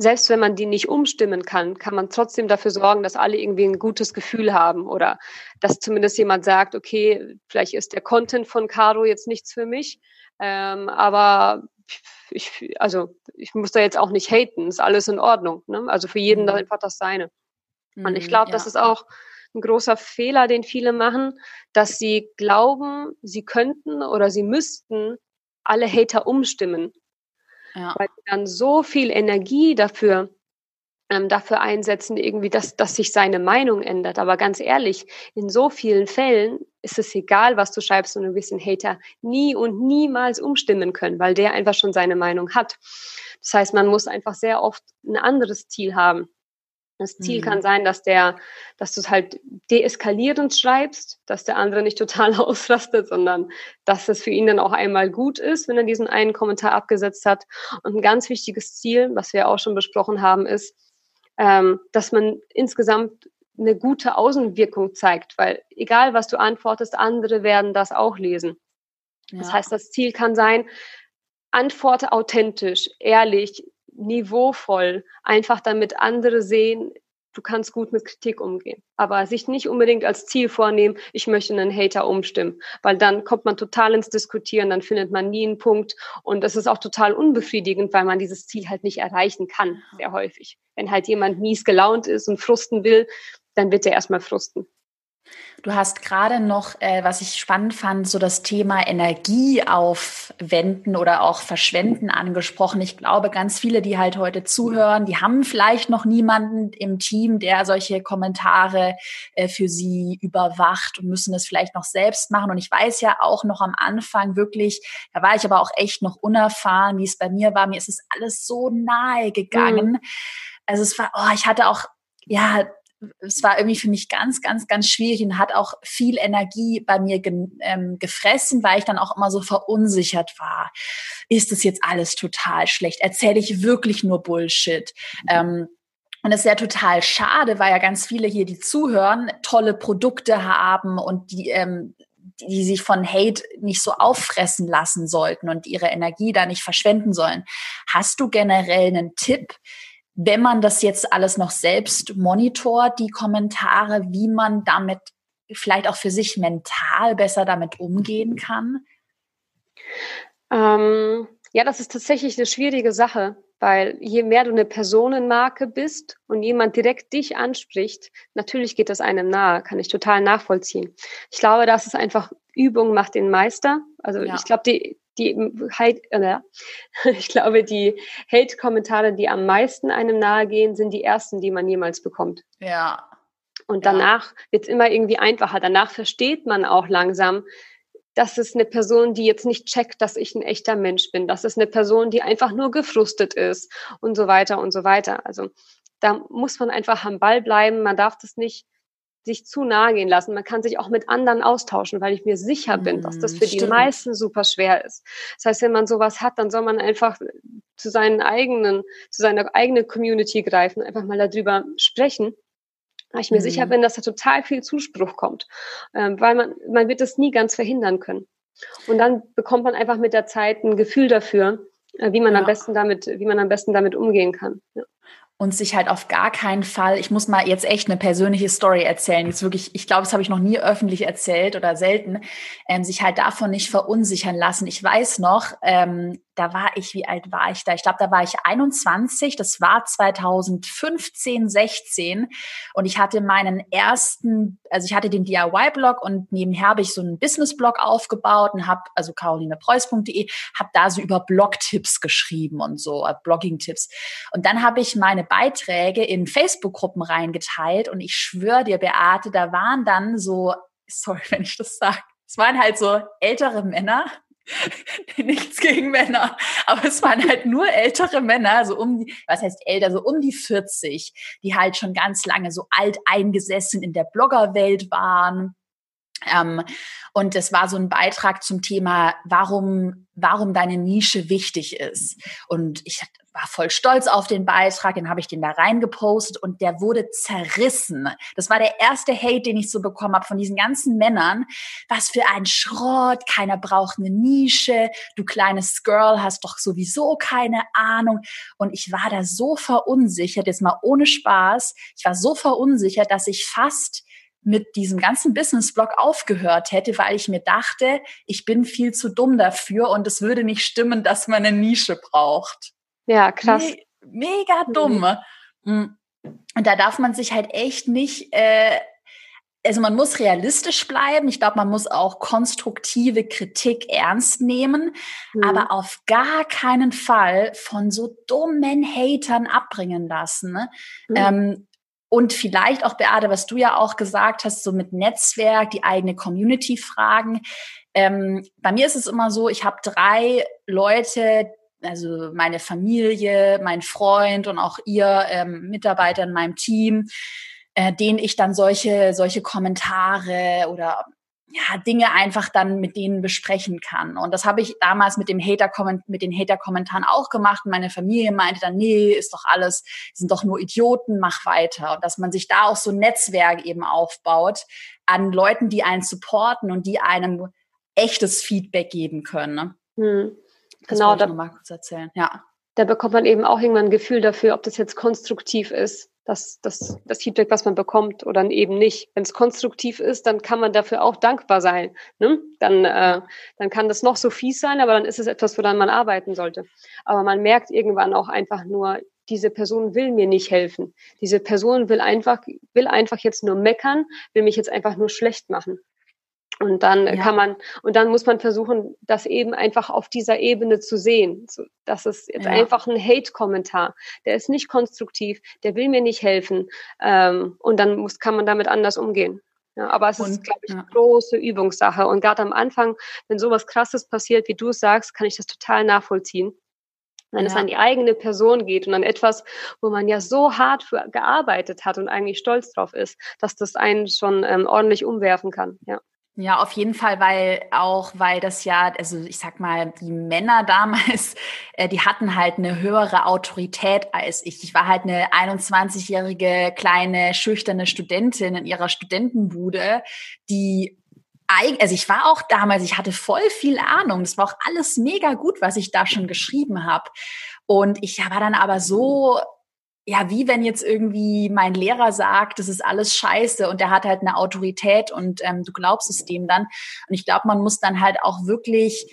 selbst wenn man die nicht umstimmen kann, kann man trotzdem dafür sorgen, dass alle irgendwie ein gutes Gefühl haben oder dass zumindest jemand sagt, okay, vielleicht ist der Content von Caro jetzt nichts für mich, ähm, aber ich, also ich muss da jetzt auch nicht haten, ist alles in Ordnung. Ne? Also für jeden mhm. einfach das Seine. Und ich mhm, glaube, ja. das ist auch ein großer Fehler, den viele machen, dass sie glauben, sie könnten oder sie müssten alle Hater umstimmen. Ja. Weil sie dann so viel Energie dafür ähm, dafür einsetzen, irgendwie, dass, dass sich seine Meinung ändert. Aber ganz ehrlich, in so vielen Fällen ist es egal, was du schreibst und ein bisschen Hater nie und niemals umstimmen können, weil der einfach schon seine Meinung hat. Das heißt, man muss einfach sehr oft ein anderes Ziel haben. Das Ziel mhm. kann sein, dass der, dass du es halt deeskalierend schreibst, dass der andere nicht total ausrastet, sondern dass es für ihn dann auch einmal gut ist, wenn er diesen einen Kommentar abgesetzt hat. Und ein ganz wichtiges Ziel, was wir auch schon besprochen haben, ist, ähm, dass man insgesamt eine gute Außenwirkung zeigt, weil egal was du antwortest, andere werden das auch lesen. Ja. Das heißt, das Ziel kann sein, antworte authentisch, ehrlich, niveauvoll, einfach damit andere sehen, du kannst gut mit Kritik umgehen. Aber sich nicht unbedingt als Ziel vornehmen, ich möchte einen Hater umstimmen, weil dann kommt man total ins Diskutieren, dann findet man nie einen Punkt und das ist auch total unbefriedigend, weil man dieses Ziel halt nicht erreichen kann, sehr häufig. Wenn halt jemand mies gelaunt ist und frusten will, dann wird er erstmal frusten. Du hast gerade noch, äh, was ich spannend fand, so das Thema Energie aufwenden oder auch verschwenden angesprochen. Ich glaube, ganz viele, die halt heute zuhören, die haben vielleicht noch niemanden im Team, der solche Kommentare äh, für sie überwacht und müssen es vielleicht noch selbst machen. Und ich weiß ja auch noch am Anfang wirklich, da war ich aber auch echt noch unerfahren, wie es bei mir war. Mir ist es alles so nahe gegangen. Mhm. Also es war, oh, ich hatte auch ja, es war irgendwie für mich ganz, ganz, ganz schwierig und hat auch viel Energie bei mir ge ähm, gefressen, weil ich dann auch immer so verunsichert war. Ist das jetzt alles total schlecht? Erzähle ich wirklich nur Bullshit? Ähm, und es ist ja total schade, weil ja ganz viele hier, die zuhören, tolle Produkte haben und die ähm, die sich von Hate nicht so auffressen lassen sollten und ihre Energie da nicht verschwenden sollen. Hast du generell einen Tipp, wenn man das jetzt alles noch selbst monitort, die Kommentare, wie man damit vielleicht auch für sich mental besser damit umgehen kann? Ähm, ja, das ist tatsächlich eine schwierige Sache, weil je mehr du eine Personenmarke bist und jemand direkt dich anspricht, natürlich geht das einem nahe, kann ich total nachvollziehen. Ich glaube, das ist einfach Übung macht den Meister. Also ja. ich glaube, die, die Hate, äh, ich glaube, die Hate-Kommentare, die am meisten einem nahe gehen, sind die ersten, die man jemals bekommt. Ja. Und danach ja. wird es immer irgendwie einfacher. Danach versteht man auch langsam, das ist eine Person, die jetzt nicht checkt, dass ich ein echter Mensch bin. Das ist eine Person, die einfach nur gefrustet ist und so weiter und so weiter. Also da muss man einfach am Ball bleiben. Man darf das nicht sich zu nahe gehen lassen. Man kann sich auch mit anderen austauschen, weil ich mir sicher bin, dass das für Stimmt. die meisten super schwer ist. Das heißt, wenn man sowas hat, dann soll man einfach zu seinen eigenen, zu seiner eigenen Community greifen, einfach mal darüber sprechen weil ich mir mhm. sicher bin, dass da total viel Zuspruch kommt, ähm, weil man, man wird es nie ganz verhindern können. Und dann bekommt man einfach mit der Zeit ein Gefühl dafür, äh, wie man ja. am besten damit, wie man am besten damit umgehen kann. Ja und sich halt auf gar keinen Fall, ich muss mal jetzt echt eine persönliche Story erzählen, jetzt wirklich, ich glaube, das habe ich noch nie öffentlich erzählt oder selten, ähm, sich halt davon nicht verunsichern lassen. Ich weiß noch, ähm, da war ich, wie alt war ich da? Ich glaube, da war ich 21, das war 2015, 16 und ich hatte meinen ersten, also ich hatte den DIY-Blog und nebenher habe ich so einen Business-Blog aufgebaut und habe, also carolinepreuß.de, habe da so über Blog-Tipps geschrieben und so, äh, Blogging-Tipps. Und dann habe ich meine Beiträge in Facebook-Gruppen reingeteilt und ich schwöre dir, Beate, da waren dann so, sorry, wenn ich das sage, es waren halt so ältere Männer, Nichts gegen Männer, aber es waren halt nur ältere Männer, so um die, was heißt älter, so um die 40, die halt schon ganz lange so alt eingesessen in der Bloggerwelt waren. Ähm, und es war so ein Beitrag zum Thema, warum, warum deine Nische wichtig ist. Und ich war voll stolz auf den Beitrag, den habe ich den da reingepostet und der wurde zerrissen. Das war der erste Hate, den ich so bekommen habe von diesen ganzen Männern. Was für ein Schrott, keiner braucht eine Nische, du kleines Girl hast doch sowieso keine Ahnung. Und ich war da so verunsichert, jetzt mal ohne Spaß, ich war so verunsichert, dass ich fast mit diesem ganzen Business-Blog aufgehört hätte, weil ich mir dachte, ich bin viel zu dumm dafür und es würde nicht stimmen, dass man eine Nische braucht. Ja, krass. Me mega mhm. dumm. Mhm. Und da darf man sich halt echt nicht, äh, also man muss realistisch bleiben. Ich glaube, man muss auch konstruktive Kritik ernst nehmen, mhm. aber auf gar keinen Fall von so dummen Hatern abbringen lassen. Ne? Mhm. Ähm, und vielleicht auch, Beate, was du ja auch gesagt hast, so mit Netzwerk, die eigene Community fragen. Ähm, bei mir ist es immer so, ich habe drei Leute, also meine Familie, mein Freund und auch ihr ähm, Mitarbeiter in meinem Team, äh, denen ich dann solche, solche Kommentare oder ja, Dinge einfach dann mit denen besprechen kann. Und das habe ich damals mit dem Hater mit den Hater-Kommentaren auch gemacht. meine Familie meinte dann, nee, ist doch alles, sind doch nur Idioten, mach weiter. Und dass man sich da auch so ein Netzwerk eben aufbaut an Leuten, die einen supporten und die einem echtes Feedback geben können. Ne? Hm. Das genau, da, mal kurz erzählen. Ja. Da bekommt man eben auch irgendwann ein Gefühl dafür, ob das jetzt konstruktiv ist, das, das, das Feedback, was man bekommt, oder eben nicht. Wenn es konstruktiv ist, dann kann man dafür auch dankbar sein. Ne? Dann, äh, dann kann das noch so fies sein, aber dann ist es etwas, woran man arbeiten sollte. Aber man merkt irgendwann auch einfach nur, diese Person will mir nicht helfen. Diese Person will einfach, will einfach jetzt nur meckern, will mich jetzt einfach nur schlecht machen. Und dann ja. kann man, und dann muss man versuchen, das eben einfach auf dieser Ebene zu sehen. Das ist jetzt ja. einfach ein Hate-Kommentar. Der ist nicht konstruktiv, der will mir nicht helfen. Ähm, und dann muss, kann man damit anders umgehen. Ja, aber es und, ist, glaube ich, ja. große Übungssache. Und gerade am Anfang, wenn sowas krasses passiert, wie du es sagst, kann ich das total nachvollziehen. Wenn ja. es an die eigene Person geht und an etwas, wo man ja so hart für gearbeitet hat und eigentlich stolz drauf ist, dass das einen schon ähm, ordentlich umwerfen kann. Ja. Ja, auf jeden Fall, weil auch, weil das ja, also ich sag mal, die Männer damals, äh, die hatten halt eine höhere Autorität als ich. Ich war halt eine 21-jährige kleine schüchterne Studentin in ihrer Studentenbude, die also ich war auch damals, ich hatte voll viel Ahnung. Das war auch alles mega gut, was ich da schon geschrieben habe. Und ich war dann aber so ja, wie wenn jetzt irgendwie mein Lehrer sagt, das ist alles scheiße und der hat halt eine Autorität und ähm, du glaubst es dem dann. Und ich glaube, man muss dann halt auch wirklich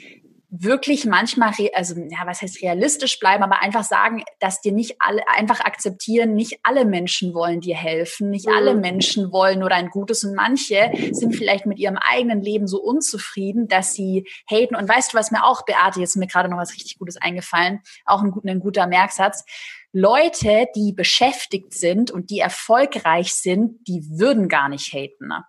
wirklich manchmal, also ja, was heißt realistisch bleiben, aber einfach sagen, dass dir nicht alle, einfach akzeptieren, nicht alle Menschen wollen dir helfen, nicht mhm. alle Menschen wollen nur dein Gutes und manche sind vielleicht mit ihrem eigenen Leben so unzufrieden, dass sie haten. Und weißt du, was mir auch, Beate, jetzt ist mir gerade noch was richtig Gutes eingefallen, auch ein, ein guter Merksatz. Leute, die beschäftigt sind und die erfolgreich sind, die würden gar nicht haten. Ne?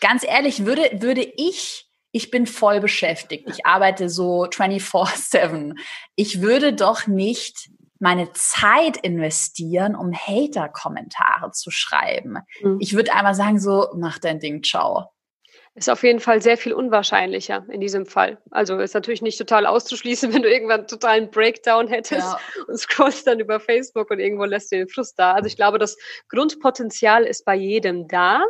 Ganz ehrlich, würde, würde ich ich bin voll beschäftigt. Ich arbeite so 24-7. Ich würde doch nicht meine Zeit investieren, um Hater-Kommentare zu schreiben. Mhm. Ich würde einmal sagen, so, mach dein Ding, ciao. Ist auf jeden Fall sehr viel unwahrscheinlicher in diesem Fall. Also ist natürlich nicht total auszuschließen, wenn du irgendwann totalen Breakdown hättest ja. und scrollst dann über Facebook und irgendwo lässt du den Frust da. Also ich glaube, das Grundpotenzial ist bei jedem da.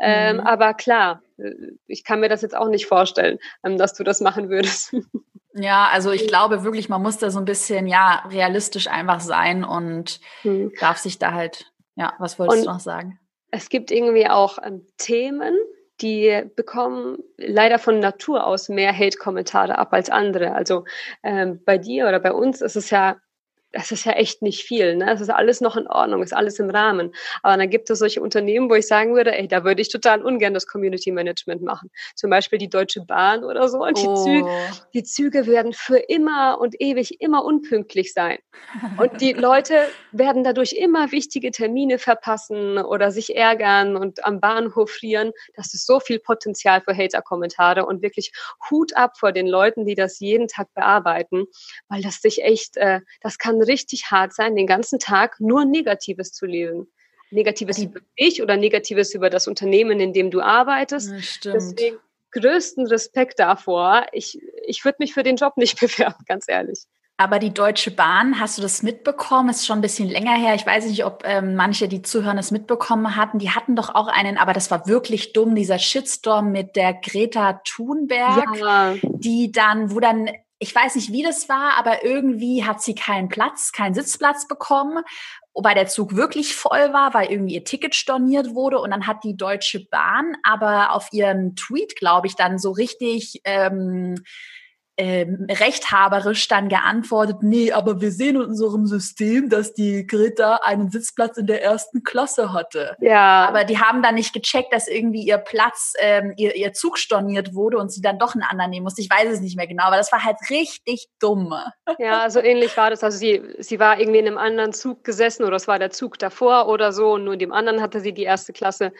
Ähm, mhm. Aber klar, äh, ich kann mir das jetzt auch nicht vorstellen, ähm, dass du das machen würdest. Ja, also ich glaube wirklich, man muss da so ein bisschen, ja, realistisch einfach sein und mhm. darf sich da halt, ja, was wolltest und du noch sagen? Es gibt irgendwie auch ähm, Themen, die bekommen leider von Natur aus mehr Hate-Kommentare ab als andere. Also ähm, bei dir oder bei uns ist es ja das ist ja echt nicht viel. Ne? Es ist alles noch in Ordnung, ist alles im Rahmen. Aber dann gibt es solche Unternehmen, wo ich sagen würde, ey, da würde ich total ungern das Community Management machen. Zum Beispiel die Deutsche Bahn oder so. Und die, oh. Züge, die Züge werden für immer und ewig immer unpünktlich sein. Und die Leute werden dadurch immer wichtige Termine verpassen oder sich ärgern und am Bahnhof frieren. Das ist so viel Potenzial für Hater-Kommentare und wirklich Hut ab vor den Leuten, die das jeden Tag bearbeiten, weil das sich echt, äh, das kann richtig hart sein, den ganzen Tag nur Negatives zu lesen. Negatives über dich oder Negatives über das Unternehmen, in dem du arbeitest. Ja, Deswegen größten Respekt davor. Ich, ich würde mich für den Job nicht bewerben, ganz ehrlich. Aber die Deutsche Bahn, hast du das mitbekommen? Ist schon ein bisschen länger her. Ich weiß nicht, ob ähm, manche, die zuhören, das mitbekommen hatten. Die hatten doch auch einen, aber das war wirklich dumm, dieser Shitstorm mit der Greta Thunberg, ja. die dann, wo dann ich weiß nicht, wie das war, aber irgendwie hat sie keinen Platz, keinen Sitzplatz bekommen, wobei der Zug wirklich voll war, weil irgendwie ihr Ticket storniert wurde. Und dann hat die Deutsche Bahn aber auf ihren Tweet, glaube ich, dann so richtig ähm, ähm, rechthaberisch dann geantwortet, nee, aber wir sehen in unserem System, dass die Greta einen Sitzplatz in der ersten Klasse hatte. Ja. Aber die haben dann nicht gecheckt, dass irgendwie ihr Platz, ähm, ihr, ihr Zug storniert wurde und sie dann doch einen anderen nehmen musste. Ich weiß es nicht mehr genau, aber das war halt richtig dumm. Ja, so ähnlich war das. Also sie, sie war irgendwie in einem anderen Zug gesessen oder es war der Zug davor oder so und nur in dem anderen hatte sie die erste Klasse.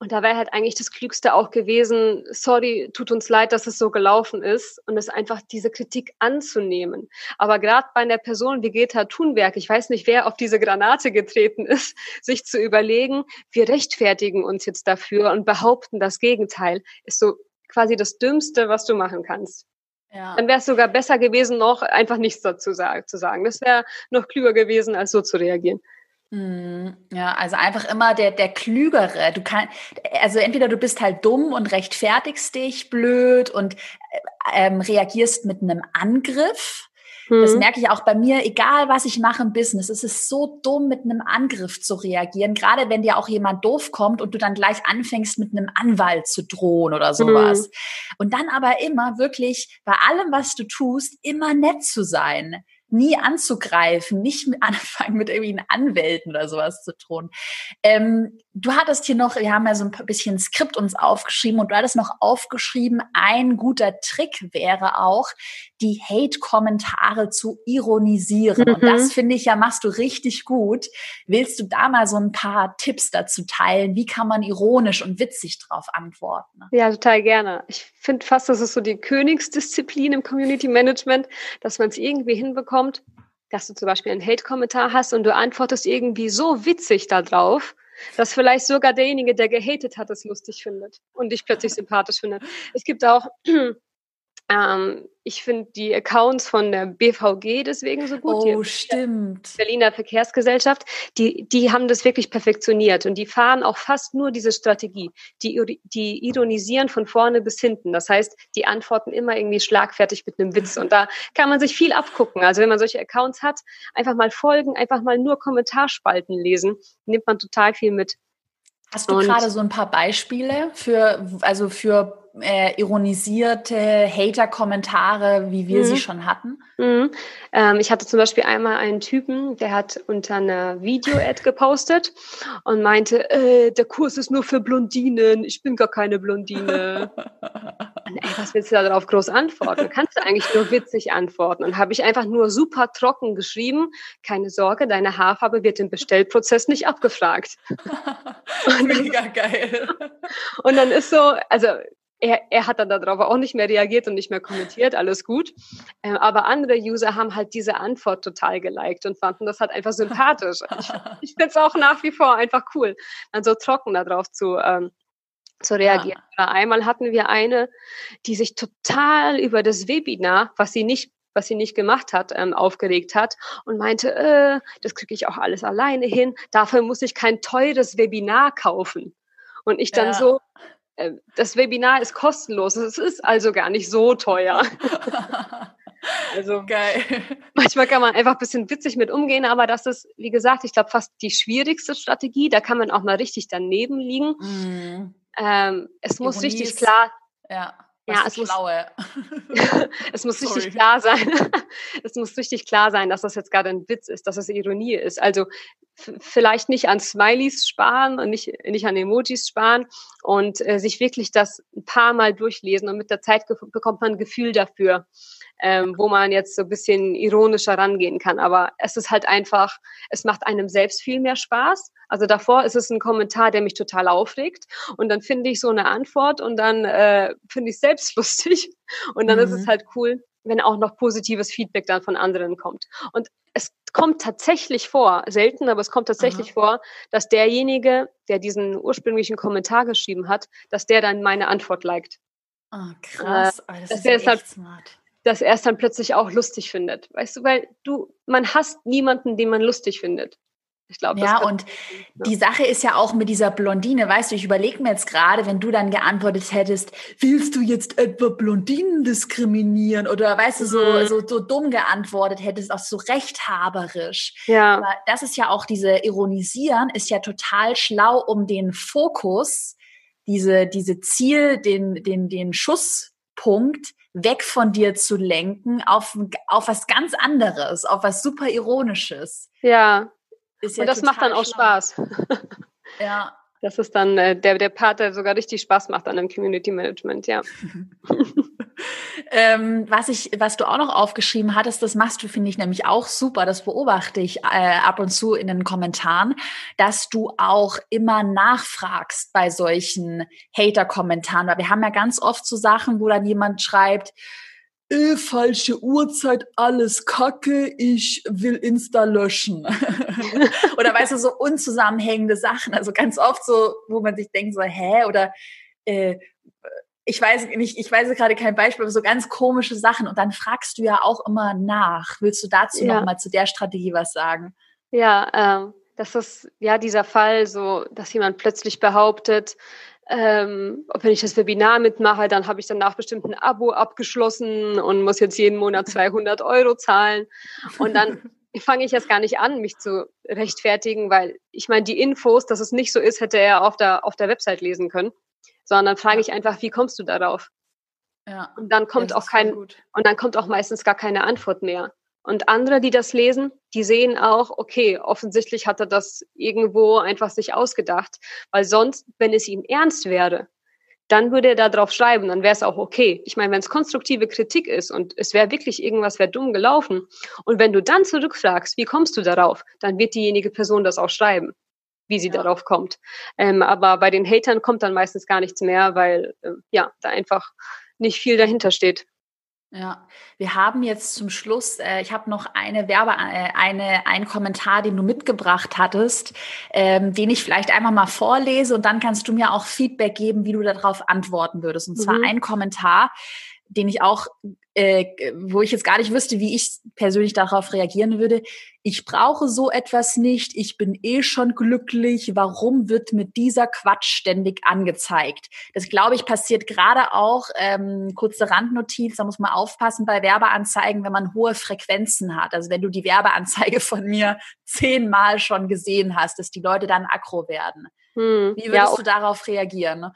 Und da wäre halt eigentlich das Klügste auch gewesen, sorry, tut uns leid, dass es so gelaufen ist und es einfach diese Kritik anzunehmen. Aber gerade bei einer Person wie Greta Thunberg, ich weiß nicht, wer auf diese Granate getreten ist, sich zu überlegen, wir rechtfertigen uns jetzt dafür und behaupten das Gegenteil, ist so quasi das Dümmste, was du machen kannst. Ja. Dann wäre es sogar besser gewesen, noch einfach nichts dazu zu sagen. Das wäre noch klüger gewesen, als so zu reagieren. Mhm. Ja, also einfach immer der, der Klügere. Du kannst, also entweder du bist halt dumm und rechtfertigst dich blöd und äh, ähm, reagierst mit einem Angriff. Mhm. Das merke ich auch bei mir, egal was ich mache im Business. Es ist so dumm, mit einem Angriff zu reagieren. Gerade wenn dir auch jemand doof kommt und du dann gleich anfängst, mit einem Anwalt zu drohen oder sowas. Mhm. Und dann aber immer wirklich bei allem, was du tust, immer nett zu sein nie anzugreifen, nicht anfangen mit irgendwie Anwälten oder sowas zu tun. Ähm, du hattest hier noch, wir haben ja so ein bisschen Skript uns aufgeschrieben und du hattest noch aufgeschrieben, ein guter Trick wäre auch, die Hate-Kommentare zu ironisieren. Mhm. Und das finde ich ja, machst du richtig gut. Willst du da mal so ein paar Tipps dazu teilen? Wie kann man ironisch und witzig drauf antworten? Ja, total gerne. Ich finde fast, das ist so die Königsdisziplin im Community Management, dass man es irgendwie hinbekommt, dass du zum Beispiel einen Hate-Kommentar hast und du antwortest irgendwie so witzig darauf, dass vielleicht sogar derjenige, der gehatet hat, es lustig findet und dich plötzlich sympathisch findet. Es gibt auch Ähm, ich finde die Accounts von der BVG deswegen so gut. Oh, stimmt. Berliner Verkehrsgesellschaft, die, die haben das wirklich perfektioniert und die fahren auch fast nur diese Strategie. Die, die ironisieren von vorne bis hinten. Das heißt, die antworten immer irgendwie schlagfertig mit einem Witz und da kann man sich viel abgucken. Also wenn man solche Accounts hat, einfach mal folgen, einfach mal nur Kommentarspalten lesen, nimmt man total viel mit. Hast du gerade so ein paar Beispiele für, also für äh, ironisierte Hater-Kommentare, wie wir mhm. sie schon hatten? Mhm. Ähm, ich hatte zum Beispiel einmal einen Typen, der hat unter einer Video-Ad gepostet und meinte, äh, der Kurs ist nur für Blondinen, ich bin gar keine Blondine. und, ey, was willst du da drauf groß antworten? Kannst du eigentlich nur witzig antworten? Und habe ich einfach nur super trocken geschrieben, keine Sorge, deine Haarfarbe wird im Bestellprozess nicht abgefragt. Mega geil. Und dann ist so, also er, er hat dann darauf auch nicht mehr reagiert und nicht mehr kommentiert, alles gut. Ähm, aber andere User haben halt diese Antwort total geliked und fanden das halt einfach sympathisch. ich ich finde es auch nach wie vor einfach cool, dann so trocken darauf zu, ähm, zu reagieren. Ja. Einmal hatten wir eine, die sich total über das Webinar, was sie nicht was sie nicht gemacht hat, ähm, aufgeregt hat und meinte, äh, das kriege ich auch alles alleine hin. Dafür muss ich kein teures Webinar kaufen. Und ich dann ja. so, das Webinar ist kostenlos. Es ist also gar nicht so teuer. also geil. Manchmal kann man einfach ein bisschen witzig mit umgehen, aber das ist, wie gesagt, ich glaube, fast die schwierigste Strategie. Da kann man auch mal richtig daneben liegen. Mm. Ähm, es muss richtig klar. Ja. Was ja, es muss, es muss richtig klar sein. es muss richtig klar sein, dass das jetzt gerade ein Witz ist, dass es Ironie ist. Also vielleicht nicht an Smileys sparen und nicht, nicht an Emojis sparen und äh, sich wirklich das ein paar Mal durchlesen und mit der Zeit bekommt man ein Gefühl dafür, ähm, wo man jetzt so ein bisschen ironischer rangehen kann. Aber es ist halt einfach, es macht einem selbst viel mehr Spaß. Also davor ist es ein Kommentar, der mich total aufregt und dann finde ich so eine Antwort und dann äh, finde ich es selbst lustig und dann mhm. ist es mhm. halt cool, wenn auch noch positives Feedback dann von anderen kommt. Und es kommt tatsächlich vor, selten, aber es kommt tatsächlich Aha. vor, dass derjenige, der diesen ursprünglichen Kommentar geschrieben hat, dass der dann meine Antwort liked. Ah, oh, krass. Äh, das, ist echt smart dass er es dann plötzlich auch lustig findet. Weißt du, weil du, man hasst niemanden, den man lustig findet. Ich glaube, ja, und die Sache ist ja auch mit dieser Blondine, weißt du, ich überlege mir jetzt gerade, wenn du dann geantwortet hättest, willst du jetzt etwa Blondinen diskriminieren oder weißt du, so, mhm. so, so dumm geantwortet hättest, auch so rechthaberisch. Ja. Aber das ist ja auch diese Ironisieren, ist ja total schlau, um den Fokus, diese, diese Ziel, den, den, den Schusspunkt weg von dir zu lenken auf, auf was ganz anderes, auf was super Ironisches. Ja. Ist ja Und das macht dann auch schlau. Spaß. Ja. Das ist dann äh, der, der Part, der sogar richtig Spaß macht an dem Community Management, ja. ähm, was ich, was du auch noch aufgeschrieben hattest, das machst du, finde ich nämlich auch super. Das beobachte ich äh, ab und zu in den Kommentaren, dass du auch immer nachfragst bei solchen Hater-Kommentaren. Weil wir haben ja ganz oft so Sachen, wo dann jemand schreibt, äh, falsche Uhrzeit, alles Kacke, ich will Insta löschen. oder weißt du, so unzusammenhängende Sachen. Also ganz oft so, wo man sich denkt, so, hä? Oder äh, ich weiß nicht, ich weiß gerade kein Beispiel, aber so ganz komische Sachen. Und dann fragst du ja auch immer nach. Willst du dazu ja. nochmal zu der Strategie was sagen? Ja, ähm, das ist ja dieser Fall, so, dass jemand plötzlich behauptet, ähm, wenn ich das Webinar mitmache, dann habe ich danach bestimmt ein Abo abgeschlossen und muss jetzt jeden Monat 200 Euro zahlen. Und dann fange ich jetzt gar nicht an, mich zu rechtfertigen, weil ich meine, die Infos, dass es nicht so ist, hätte er auf der, auf der Website lesen können sondern frage ich einfach, wie kommst du darauf? Ja. Und dann kommt auch kein, und dann kommt auch meistens gar keine Antwort mehr. Und andere, die das lesen, die sehen auch, okay, offensichtlich hat er das irgendwo einfach sich ausgedacht, weil sonst, wenn es ihm ernst wäre, dann würde er da drauf schreiben, dann wäre es auch okay. Ich meine, wenn es konstruktive Kritik ist und es wäre wirklich irgendwas wäre dumm gelaufen und wenn du dann zurückfragst, wie kommst du darauf, dann wird diejenige Person das auch schreiben wie sie ja. darauf kommt. Ähm, aber bei den Hatern kommt dann meistens gar nichts mehr, weil äh, ja, da einfach nicht viel dahinter steht. Ja, wir haben jetzt zum Schluss, äh, ich habe noch eine Werbe, äh, eine, einen Kommentar, den du mitgebracht hattest, ähm, den ich vielleicht einmal mal vorlese und dann kannst du mir auch Feedback geben, wie du darauf antworten würdest. Und zwar mhm. ein Kommentar, den ich auch, äh, wo ich jetzt gar nicht wüsste, wie ich persönlich darauf reagieren würde. Ich brauche so etwas nicht. Ich bin eh schon glücklich. Warum wird mir dieser Quatsch ständig angezeigt? Das glaube ich passiert gerade auch. Ähm, kurze Randnotiz: Da muss man aufpassen bei Werbeanzeigen, wenn man hohe Frequenzen hat. Also wenn du die Werbeanzeige von mir zehnmal schon gesehen hast, dass die Leute dann aggro werden. Hm, wie würdest ja, du darauf reagieren?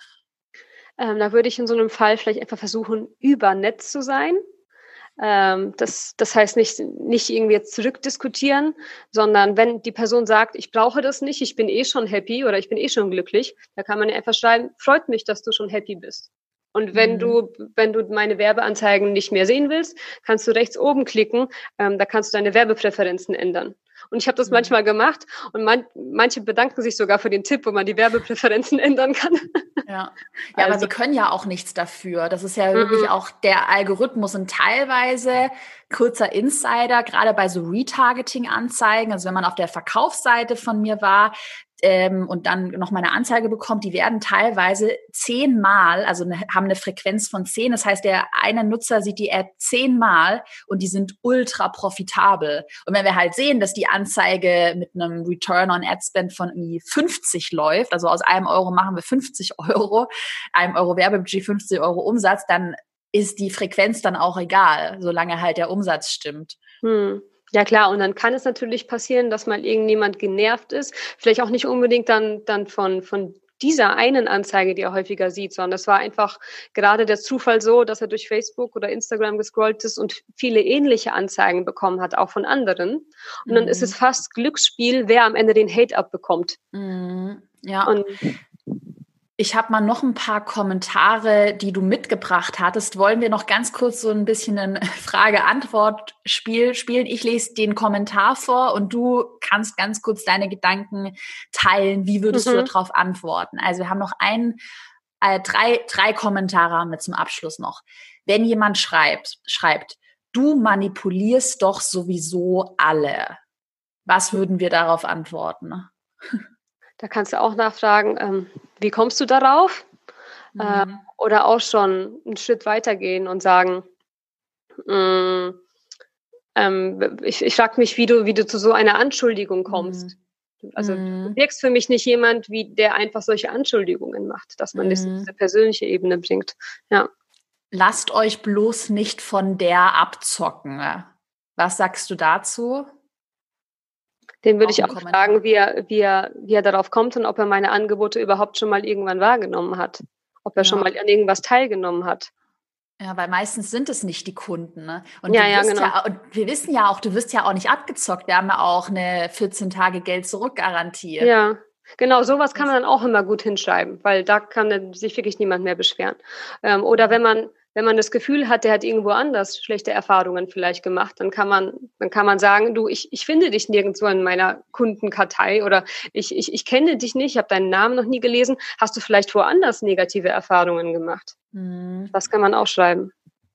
Ähm, da würde ich in so einem Fall vielleicht einfach versuchen, übernetz zu sein. Ähm, das, das heißt nicht, nicht irgendwie jetzt zurückdiskutieren, sondern wenn die Person sagt, ich brauche das nicht, ich bin eh schon happy oder ich bin eh schon glücklich, da kann man einfach schreiben, freut mich, dass du schon happy bist. Und wenn mhm. du, wenn du meine Werbeanzeigen nicht mehr sehen willst, kannst du rechts oben klicken, ähm, da kannst du deine Werbepräferenzen ändern. Und ich habe das mhm. manchmal gemacht und man, manche bedanken sich sogar für den Tipp, wo man die Werbepräferenzen ändern kann. Ja, ja also, aber sie können ja auch nichts dafür. Das ist ja wirklich mhm. auch der Algorithmus und teilweise kurzer Insider, gerade bei so Retargeting-Anzeigen, also wenn man auf der Verkaufsseite von mir war, ähm, und dann noch mal eine Anzeige bekommt, die werden teilweise zehnmal, also eine, haben eine Frequenz von zehn. Das heißt, der eine Nutzer sieht die App zehnmal und die sind ultra profitabel. Und wenn wir halt sehen, dass die Anzeige mit einem Return on Ad Spend von irgendwie 50 läuft, also aus einem Euro machen wir 50 Euro, einem Euro Werbebudget 50 Euro Umsatz, dann ist die Frequenz dann auch egal, solange halt der Umsatz stimmt. Hm. Ja klar, und dann kann es natürlich passieren, dass mal irgendjemand genervt ist, vielleicht auch nicht unbedingt dann, dann von, von dieser einen Anzeige, die er häufiger sieht, sondern das war einfach gerade der Zufall so, dass er durch Facebook oder Instagram gescrollt ist und viele ähnliche Anzeigen bekommen hat, auch von anderen. Und mhm. dann ist es mhm. fast Glücksspiel, wer am Ende den Hate abbekommt. Mhm. Ja. Und ich habe mal noch ein paar Kommentare, die du mitgebracht hattest. Wollen wir noch ganz kurz so ein bisschen ein Frage-Antwort-Spiel spielen? Ich lese den Kommentar vor und du kannst ganz kurz deine Gedanken teilen. Wie würdest mhm. du darauf antworten? Also wir haben noch ein, äh, drei, drei Kommentare haben wir zum Abschluss noch. Wenn jemand schreibt, schreibt, du manipulierst doch sowieso alle. Was würden wir darauf antworten? Da kannst du auch nachfragen, ähm, wie kommst du darauf? Mhm. Äh, oder auch schon einen Schritt weitergehen und sagen, mh, mm, ähm, ich, ich frage mich, wie du, wie du zu so einer Anschuldigung kommst. Mhm. Also mhm. du wirkst für mich nicht jemand, wie der einfach solche Anschuldigungen macht, dass man mhm. das in diese persönliche Ebene bringt. Ja. Lasst euch bloß nicht von der abzocken. Was sagst du dazu? Den würde ich auch fragen, wie er, wie, er, wie er darauf kommt und ob er meine Angebote überhaupt schon mal irgendwann wahrgenommen hat. Ob er ja. schon mal an irgendwas teilgenommen hat. Ja, weil meistens sind es nicht die Kunden. Ne? Und, ja, ja, genau. ja, und wir wissen ja auch, du wirst ja auch nicht abgezockt. Wir haben ja auch eine 14 Tage Geld zurück Garantie. Ja, genau. Sowas kann man dann auch immer gut hinschreiben, weil da kann sich wirklich niemand mehr beschweren. Ähm, oder wenn man wenn man das Gefühl hat, der hat irgendwo anders schlechte Erfahrungen vielleicht gemacht, dann kann man, dann kann man sagen, du, ich, ich finde dich nirgendwo in meiner Kundenkartei oder ich, ich, ich kenne dich nicht, ich habe deinen Namen noch nie gelesen. Hast du vielleicht woanders negative Erfahrungen gemacht? Mhm. Das kann man auch schreiben.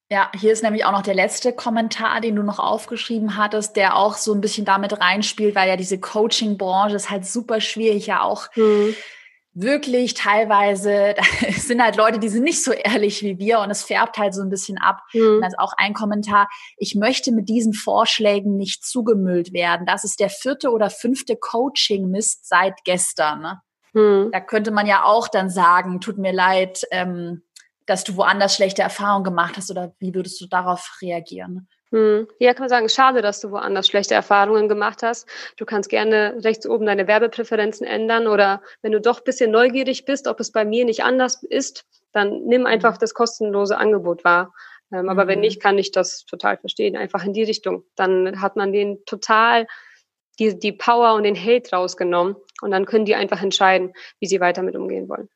Ja, hier ist nämlich auch noch der letzte Kommentar, den du noch aufgeschrieben hattest, der auch so ein bisschen damit reinspielt, weil ja diese Coaching-Branche ist halt super schwierig, ja auch. Mhm wirklich teilweise, sind halt Leute, die sind nicht so ehrlich wie wir und es färbt halt so ein bisschen ab. Mhm. Und ist auch ein Kommentar, ich möchte mit diesen Vorschlägen nicht zugemüllt werden. Das ist der vierte oder fünfte Coaching-Mist seit gestern. Ne? Mhm. Da könnte man ja auch dann sagen, tut mir leid, ähm, dass du woanders schlechte Erfahrungen gemacht hast oder wie würdest du darauf reagieren? Hm. Ja, kann man sagen, schade, dass du woanders schlechte Erfahrungen gemacht hast. Du kannst gerne rechts oben deine Werbepräferenzen ändern oder wenn du doch bisschen neugierig bist, ob es bei mir nicht anders ist, dann nimm einfach das kostenlose Angebot wahr. Ähm, mhm. Aber wenn mhm. nicht, kann ich das total verstehen. Einfach in die Richtung. Dann hat man den total die, die Power und den Hate rausgenommen und dann können die einfach entscheiden, wie sie weiter mit umgehen wollen.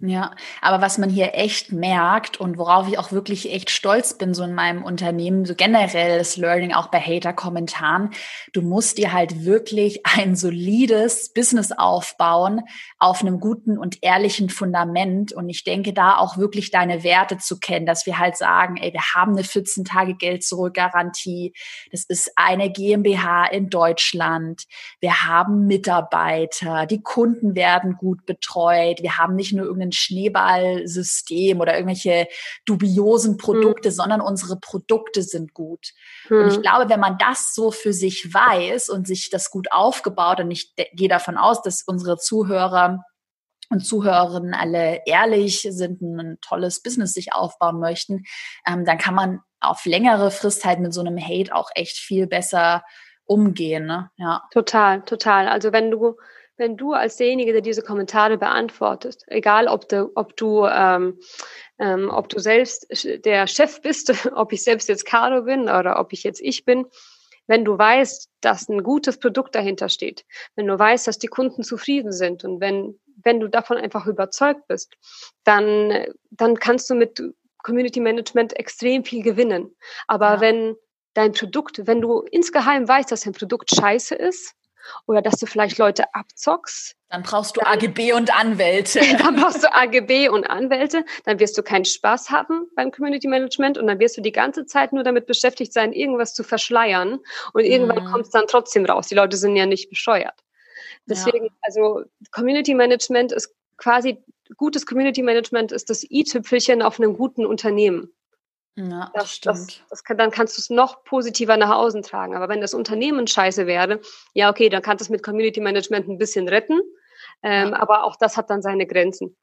Ja, aber was man hier echt merkt und worauf ich auch wirklich echt stolz bin, so in meinem Unternehmen, so generell das Learning auch bei Hater-Kommentaren, du musst dir halt wirklich ein solides Business aufbauen auf einem guten und ehrlichen Fundament. Und ich denke da auch wirklich deine Werte zu kennen, dass wir halt sagen, ey, wir haben eine 14 Tage Geld zurück Garantie. Das ist eine GmbH in Deutschland. Wir haben Mitarbeiter. Die Kunden werden gut betreut. Wir haben nicht nur irgendeinen irgendein Schneeballsystem oder irgendwelche dubiosen Produkte, mhm. sondern unsere Produkte sind gut. Mhm. Und ich hm. glaube, wenn man das so für sich weiß und sich das gut aufgebaut, und ich gehe davon aus, dass unsere Zuhörer und Zuhörerinnen alle ehrlich sind, ein tolles Business sich aufbauen möchten, ähm, dann kann man auf längere Frist halt mit so einem Hate auch echt viel besser umgehen. Ne? Ja. Total, total. Also wenn du, wenn du als derjenige, der diese Kommentare beantwortet, egal ob du, ob du, ähm, ähm, ob du selbst der Chef bist, ob ich selbst jetzt Caro bin oder ob ich jetzt ich bin, wenn du weißt, dass ein gutes Produkt dahinter steht, wenn du weißt, dass die Kunden zufrieden sind und wenn wenn du davon einfach überzeugt bist, dann, dann kannst du mit Community Management extrem viel gewinnen. Aber ja. wenn dein Produkt, wenn du insgeheim weißt, dass dein Produkt scheiße ist oder dass du vielleicht Leute abzockst, dann brauchst du dann, AGB und Anwälte. dann brauchst du AGB und Anwälte, dann wirst du keinen Spaß haben beim Community Management und dann wirst du die ganze Zeit nur damit beschäftigt sein, irgendwas zu verschleiern und irgendwann mhm. kommt es dann trotzdem raus. Die Leute sind ja nicht bescheuert. Deswegen, ja. also Community Management ist quasi, gutes Community Management ist das i-Tüpfelchen auf einem guten Unternehmen. Ja, das, stimmt. Das, das kann, dann kannst du es noch positiver nach außen tragen. Aber wenn das Unternehmen scheiße wäre, ja, okay, dann kannst du es mit Community Management ein bisschen retten. Ähm, ja. Aber auch das hat dann seine Grenzen.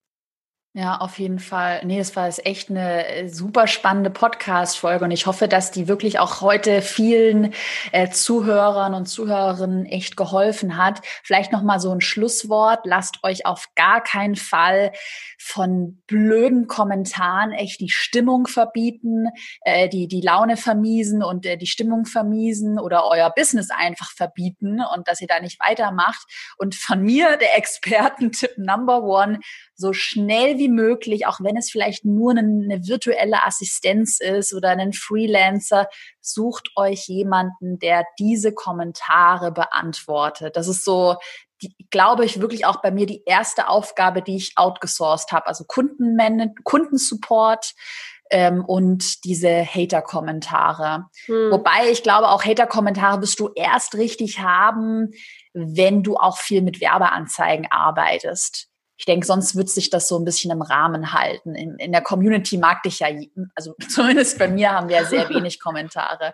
Ja, auf jeden Fall. Nee, es war jetzt echt eine äh, super spannende Podcast-Folge und ich hoffe, dass die wirklich auch heute vielen äh, Zuhörern und Zuhörerinnen echt geholfen hat. Vielleicht nochmal so ein Schlusswort. Lasst euch auf gar keinen Fall von blöden Kommentaren echt die Stimmung verbieten, äh, die, die Laune vermiesen und äh, die Stimmung vermiesen oder euer Business einfach verbieten und dass ihr da nicht weitermacht. Und von mir, der Experten-Tipp Number One, so schnell wie möglich, auch wenn es vielleicht nur eine, eine virtuelle Assistenz ist oder einen Freelancer, sucht euch jemanden, der diese Kommentare beantwortet. Das ist so, die, glaube ich, wirklich auch bei mir die erste Aufgabe, die ich outgesourced habe. Also Kundenman Kundensupport, ähm, und diese Hater-Kommentare. Hm. Wobei ich glaube, auch Hater-Kommentare wirst du erst richtig haben, wenn du auch viel mit Werbeanzeigen arbeitest ich denke, sonst wird sich das so ein bisschen im Rahmen halten. In, in der Community mag dich ja, also zumindest bei mir haben wir ja sehr wenig Kommentare.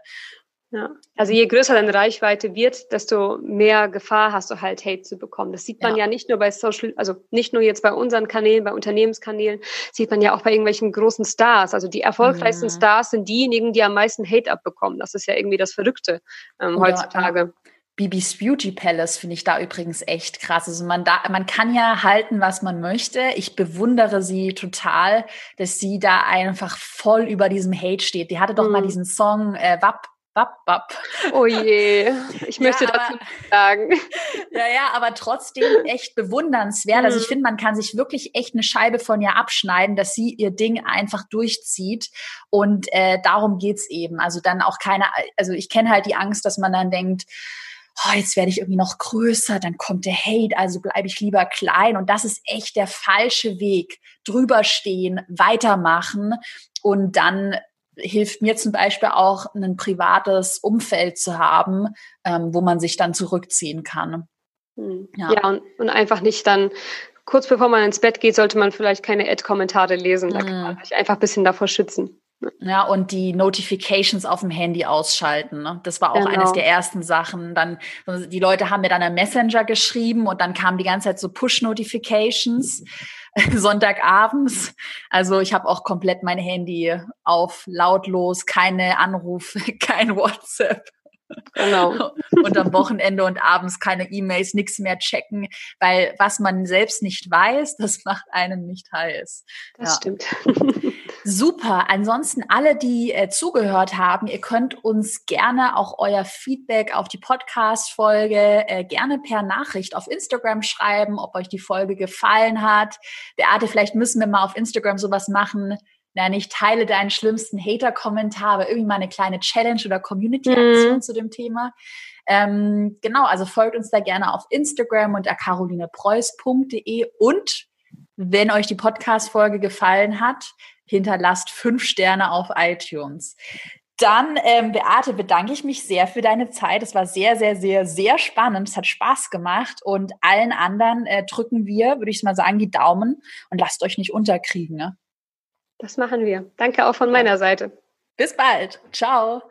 Ja, also je größer deine Reichweite wird, desto mehr Gefahr hast du halt Hate zu bekommen. Das sieht man ja. ja nicht nur bei Social, also nicht nur jetzt bei unseren Kanälen, bei Unternehmenskanälen, sieht man ja auch bei irgendwelchen großen Stars. Also die erfolgreichsten mhm. Stars sind diejenigen, die am meisten Hate abbekommen. Das ist ja irgendwie das Verrückte ähm, heutzutage. Ja, Bibis Beauty Palace finde ich da übrigens echt krass. Also man da, man kann ja halten, was man möchte. Ich bewundere sie total, dass sie da einfach voll über diesem Hate steht. Die hatte doch mhm. mal diesen Song äh, Wap Bap, bap. Oh je, ich möchte ja, dazu sagen. Ja, ja, aber trotzdem echt bewundernswert. Mhm. Also ich mhm. finde, man kann sich wirklich echt eine Scheibe von ihr abschneiden, dass sie ihr Ding einfach durchzieht. Und äh, darum geht's eben. Also dann auch keine, also ich kenne halt die Angst, dass man dann denkt, oh, jetzt werde ich irgendwie noch größer, dann kommt der Hate, also bleibe ich lieber klein. Und das ist echt der falsche Weg. Drüber stehen, weitermachen und dann hilft mir zum Beispiel auch, ein privates Umfeld zu haben, ähm, wo man sich dann zurückziehen kann. Hm. Ja, ja und, und, einfach nicht dann, kurz bevor man ins Bett geht, sollte man vielleicht keine Ad-Kommentare lesen. Da kann man hm. sich einfach ein bisschen davor schützen. Ja, und die Notifications auf dem Handy ausschalten. Ne? Das war auch genau. eines der ersten Sachen. Dann, die Leute haben mir dann einen Messenger geschrieben und dann kamen die ganze Zeit so Push-Notifications Sonntagabends. Also ich habe auch komplett mein Handy auf lautlos, keine Anrufe, kein WhatsApp. Genau. und am Wochenende und abends keine E-Mails, nichts mehr checken, weil was man selbst nicht weiß, das macht einen nicht heiß. Das ja. stimmt. Super. Ansonsten alle, die äh, zugehört haben, ihr könnt uns gerne auch euer Feedback auf die Podcast-Folge äh, gerne per Nachricht auf Instagram schreiben, ob euch die Folge gefallen hat. Beate, vielleicht müssen wir mal auf Instagram sowas machen na, nicht teile deinen schlimmsten Hater-Kommentar, aber irgendwie mal eine kleine Challenge oder Community-Aktion mhm. zu dem Thema. Ähm, genau, also folgt uns da gerne auf Instagram unter carolinepreuß.de und wenn euch die Podcast-Folge gefallen hat, hinterlasst fünf Sterne auf iTunes. Dann, ähm, Beate, bedanke ich mich sehr für deine Zeit. Es war sehr, sehr, sehr, sehr spannend. Es hat Spaß gemacht. Und allen anderen äh, drücken wir, würde ich mal sagen, die Daumen und lasst euch nicht unterkriegen. Ne? Das machen wir. Danke auch von meiner Seite. Bis bald. Ciao.